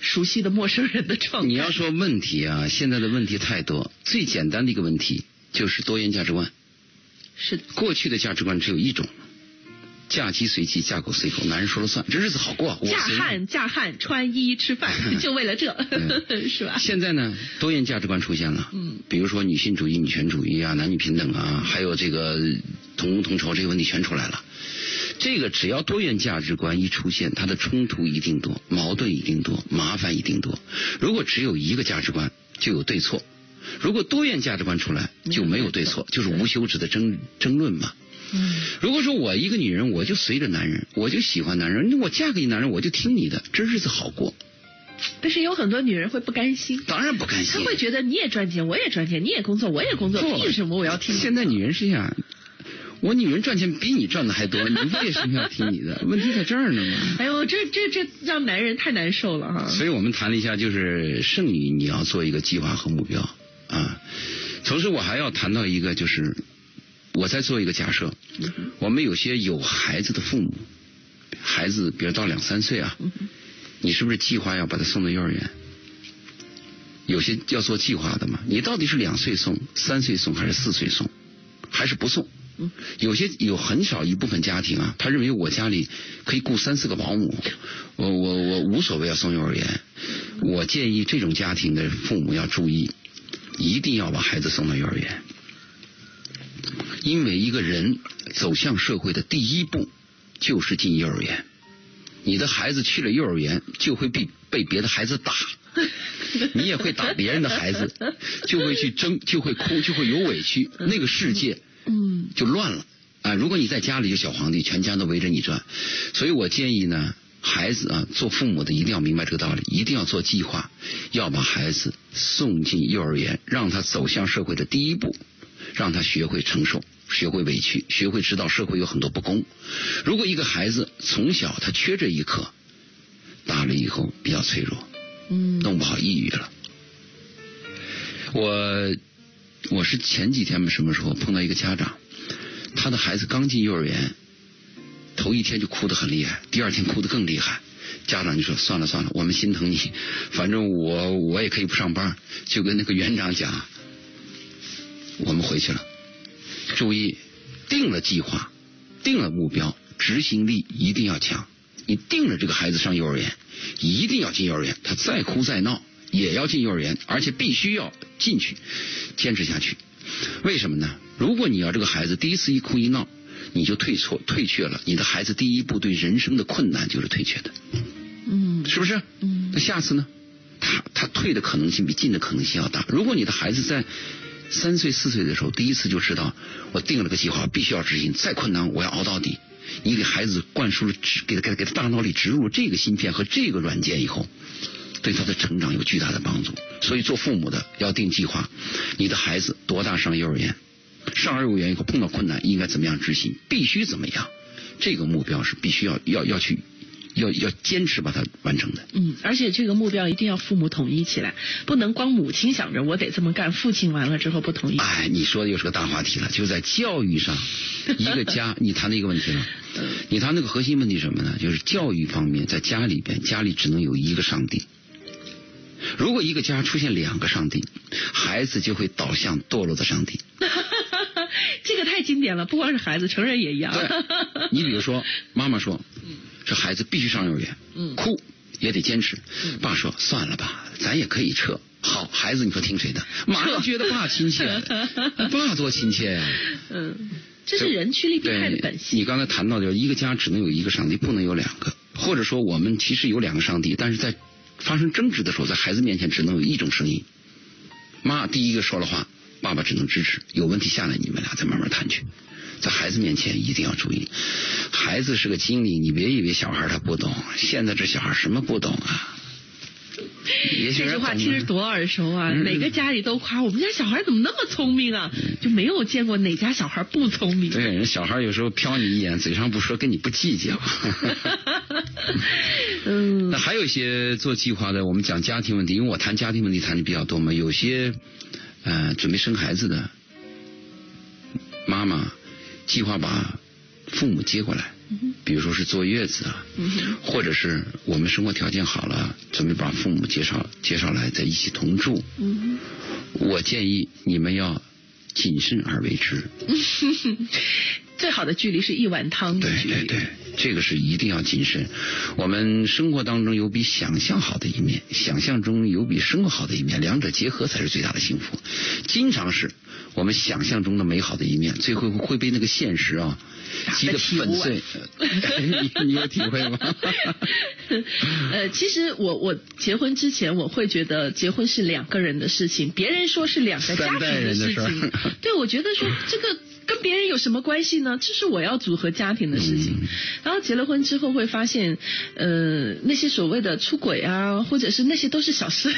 熟悉的陌生人的状态。你要说问题啊，现在的问题太多。最简单的一个问题就是多元价值观。是的。过去的价值观只有一种，嫁鸡随鸡，嫁狗随狗，男人说了算，这日子好过。嫁汉嫁汉，穿衣吃饭，就为了这，是吧？现在呢，多元价值观出现了。嗯。比如说女性主义、女权主义啊，男女平等啊，还有这个同工同酬这些问题全出来了。这个只要多元价值观一出现，它的冲突一定多，矛盾一定多，麻烦一定多。如果只有一个价值观，就有对错；如果多元价值观出来，就没有对错，就是无休止的争争论嘛。如果说我一个女人，我就随着男人，我就喜欢男人，我嫁给你男人，我就听你的，这日子好过。但是有很多女人会不甘心，当然不甘心，她会觉得你也赚钱，我也赚钱，你也工作，我也工作，凭什么我要听？现在女人是这样。我女人赚钱比你赚的还多，你为什么要听你的？问题在这儿呢嘛。哎呦，这这这让男人太难受了哈。所以我们谈了一下，就是剩女你要做一个计划和目标啊。同时我还要谈到一个，就是我在做一个假设，我们有些有孩子的父母，孩子比如到两三岁啊，你是不是计划要把他送到幼儿园？有些要做计划的嘛。你到底是两岁送、三岁送还是四岁送，还是不送？有些有很少一部分家庭啊，他认为我家里可以雇三四个保姆，我我我无所谓要送幼儿园。我建议这种家庭的父母要注意，一定要把孩子送到幼儿园，因为一个人走向社会的第一步就是进幼儿园。你的孩子去了幼儿园，就会被被别的孩子打，你也会打别人的孩子，就会去争，就会哭，就会有委屈。那个世界。嗯，就乱了啊！如果你在家里就小皇帝，全家都围着你转，所以我建议呢，孩子啊，做父母的一定要明白这个道理，一定要做计划，要把孩子送进幼儿园，让他走向社会的第一步，让他学会承受，学会委屈，学会知道社会有很多不公。如果一个孩子从小他缺这一课，大了以后比较脆弱，嗯，弄不好抑郁了。我我是前几天什么时候碰到一个家长，他的孩子刚进幼儿园，头一天就哭得很厉害，第二天哭得更厉害。家长就说算了算了，我们心疼你，反正我我也可以不上班，就跟那个园长讲，我们回去了。注意，定了计划，定了目标，执行力一定要强。你定了这个孩子上幼儿园，一定要进幼儿园，他再哭再闹也要进幼儿园，而且必须要进去，坚持下去。为什么呢？如果你要这个孩子第一次一哭一闹，你就退错退却了，你的孩子第一步对人生的困难就是退却的。嗯，是不是？嗯，那下次呢？他他退的可能性比进的可能性要大。如果你的孩子在三岁四岁的时候第一次就知道我定了个计划必须要执行，再困难我要熬到底。你给孩子灌输了植给他给他给他大脑里植入了这个芯片和这个软件以后，对他的成长有巨大的帮助。所以做父母的要定计划，你的孩子多大上幼儿园？上幼儿园以后碰到困难应该怎么样执行？必须怎么样？这个目标是必须要要要去。要要坚持把它完成的。嗯，而且这个目标一定要父母统一起来，不能光母亲想着我得这么干，父亲完了之后不同意。哎，你说的又是个大话题了，就在教育上，一个家，你谈的一个问题了。你谈那个核心问题什么呢？就是教育方面，在家里边，家里只能有一个上帝。如果一个家出现两个上帝，孩子就会导向堕落的上帝。这个太经典了，不光是孩子，成人也一样。对，你比如说，妈妈说，这孩子必须上幼儿园，哭也得坚持。爸说算了吧，咱也可以撤。好，孩子，你说听谁的？马上觉得爸亲切，爸多亲切呀。嗯，这是人趋利避害的本性。你刚才谈到的，一个家只能有一个上帝，不能有两个。或者说，我们其实有两个上帝，但是在发生争执的时候，在孩子面前只能有一种声音。妈第一个说了话。爸爸只能支持，有问题下来你们俩再慢慢谈去。在孩子面前一定要注意，孩子是个精灵，你别以为小孩他不懂，现在这小孩什么不懂啊？这句话其实多耳熟啊！哪个家里都夸我们家小孩怎么那么聪明啊？就没有见过哪家小孩不聪明。对，人小孩有时候瞟你一眼，嘴上不说，跟你不计较。嗯。那还有一些做计划的，我们讲家庭问题，因为我谈家庭问题谈的比较多嘛，有些。呃，准备生孩子的妈妈计划把父母接过来，比如说是坐月子啊，或者是我们生活条件好了，准备把父母介绍介绍来在一起同住。我建议你们要谨慎而为之。最好的距离是一碗汤的距离。对对对，这个是一定要谨慎。我们生活当中有比想象好的一面，想象中有比生活好的一面，两者结合才是最大的幸福。经常是我们想象中的美好的一面，最后会被那个现实啊击得粉碎。你 你有体会吗？呃，其实我我结婚之前，我会觉得结婚是两个人的事情，别人说是两个家庭的事情。对，我觉得说这个。跟别人有什么关系呢？这是我要组合家庭的事情。然后结了婚之后会发现，呃，那些所谓的出轨啊，或者是那些都是小事。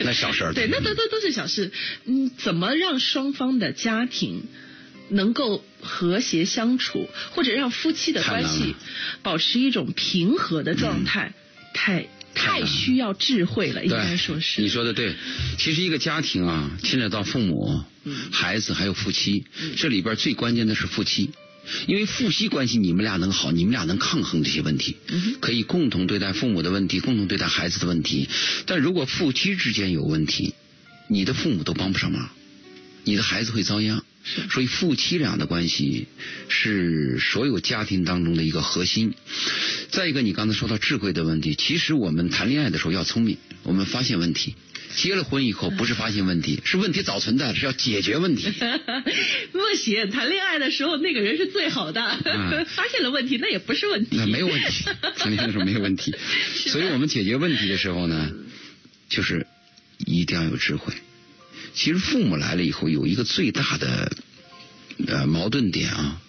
那小事儿。对，那都都都是小事。嗯，怎么让双方的家庭能够和谐相处，或者让夫妻的关系保持一种平和的状态？太。太需要智慧了，应该说是。你说的对，其实一个家庭啊，牵扯到父母、孩子还有夫妻，这里边最关键的是夫妻，因为夫妻关系你们俩能好，你们俩能抗衡这些问题，可以共同对待父母的问题，共同对待孩子的问题。但如果夫妻之间有问题，你的父母都帮不上忙，你的孩子会遭殃。所以夫妻俩的关系是所有家庭当中的一个核心。再一个，你刚才说到智慧的问题，其实我们谈恋爱的时候要聪明，我们发现问题。结了婚以后不是发现问题，是问题早存在，是要解决问题。不行，谈恋爱的时候那个人是最好的，发现了问题那也不是问题。那没有问题，谈恋爱的时候没有问题。所以我们解决问题的时候呢，就是一定要有智慧。其实父母来了以后，有一个最大的呃矛盾点啊，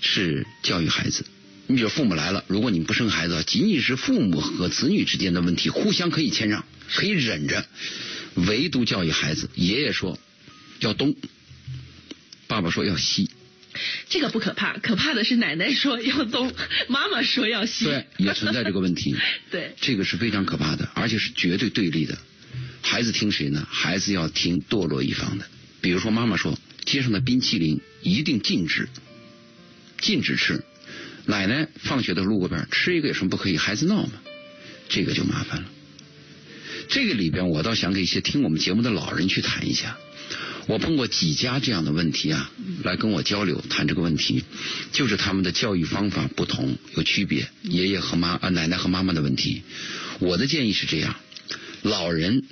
是教育孩子。你比如父母来了，如果你不生孩子，仅仅是父母和子女之间的问题，互相可以谦让，可以忍着，唯独教育孩子。爷爷说要东，爸爸说要西，这个不可怕，可怕的是奶奶说要东，妈妈说要西。对，也存在这个问题。对，这个是非常可怕的，而且是绝对对立的。孩子听谁呢？孩子要听堕落一方的。比如说，妈妈说街上的冰淇淋一定禁止，禁止吃。奶奶放学的路过边吃一个有什么不可以？孩子闹嘛，这个就麻烦了。这个里边，我倒想给一些听我们节目的老人去谈一下。我碰过几家这样的问题啊，来跟我交流谈这个问题，就是他们的教育方法不同，有区别。爷爷和妈啊，奶奶和妈妈的问题。我的建议是这样：老人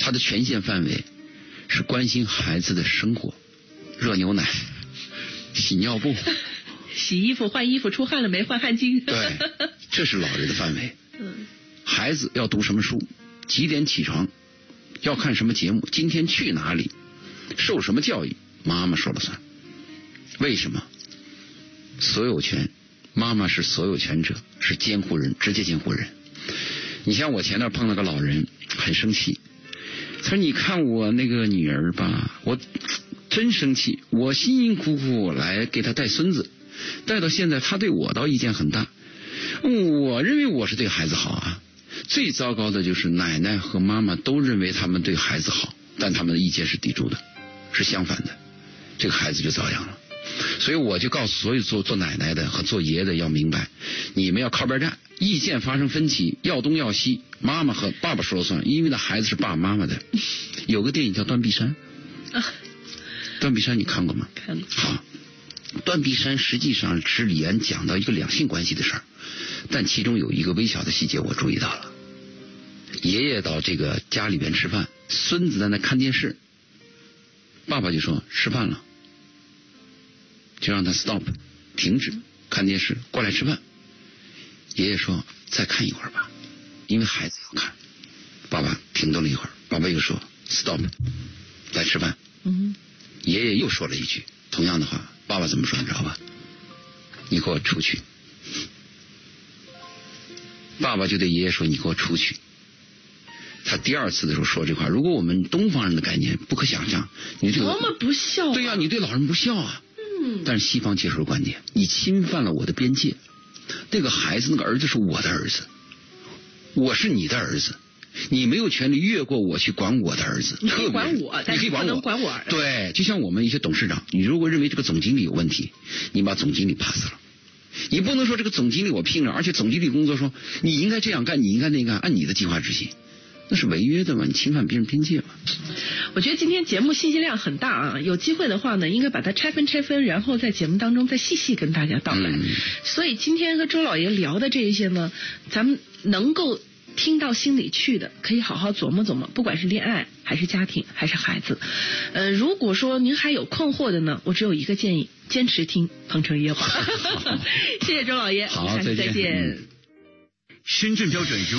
他的权限范围是关心孩子的生活，热牛奶、洗尿布、洗衣服、换衣服，出汗了没？换汗巾。对，这是老人的范围。嗯。孩子要读什么书？几点起床？要看什么节目？今天去哪里？受什么教育？妈妈说了算。为什么？所有权，妈妈是所有权者，是监护人，直接监护人。你像我前段碰到个老人，很生气。他说：“你看我那个女儿吧，我真生气。我辛辛苦苦来给她带孙子，带到现在，她对我倒意见很大。我认为我是对孩子好啊。最糟糕的就是奶奶和妈妈都认为他们对孩子好，但他们的意见是抵触的。”是相反的，这个孩子就遭殃了。所以我就告诉所有做做奶奶的和做爷爷的要明白，你们要靠边站，意见发生分歧，要东要西，妈妈和爸爸说了算，因为那孩子是爸爸妈妈的。有个电影叫《断臂山》，啊，《断臂山》你看过吗？看过。好，《断臂山》实际上是李安讲到一个两性关系的事儿，但其中有一个微小的细节我注意到了。爷爷到这个家里边吃饭，孙子在那看电视。爸爸就说吃饭了，就让他 stop，停止看电视，过来吃饭。爷爷说再看一会儿吧，因为孩子要看。爸爸停顿了一会儿，爸爸又说 stop，来吃饭。嗯。爷爷又说了一句同样的话，爸爸怎么说你知道吧？你给我出去。爸爸就对爷爷说：“你给我出去。”他第二次的时候说这话，如果我们东方人的概念不可想象，你这个多么不孝！对呀，你对老人不孝啊。嗯。但是西方接受的观点，你侵犯了我的边界。那个孩子，那个儿子是我的儿子，我是你的儿子，你没有权利越过我去管我的儿子。你可以管我，你可以管我。管我。对，就像我们一些董事长，你如果认为这个总经理有问题，你把总经理 pass 了，你不能说这个总经理我聘了，而且总经理工作说你应该这样干，你应该那样干，按你的计划执行。那是违约的嘛？你侵犯别人边界嘛？我觉得今天节目信息量很大啊，有机会的话呢，应该把它拆分拆分，然后在节目当中再细细跟大家道来。所以今天和周老爷聊的这一些呢，咱们能够听到心里去的，可以好好琢磨琢磨，不管是恋爱还是家庭还是孩子。呃，如果说您还有困惑的呢，我只有一个建议：坚持听《鹏城夜话》。谢谢周老爷，好，再见。深圳标准。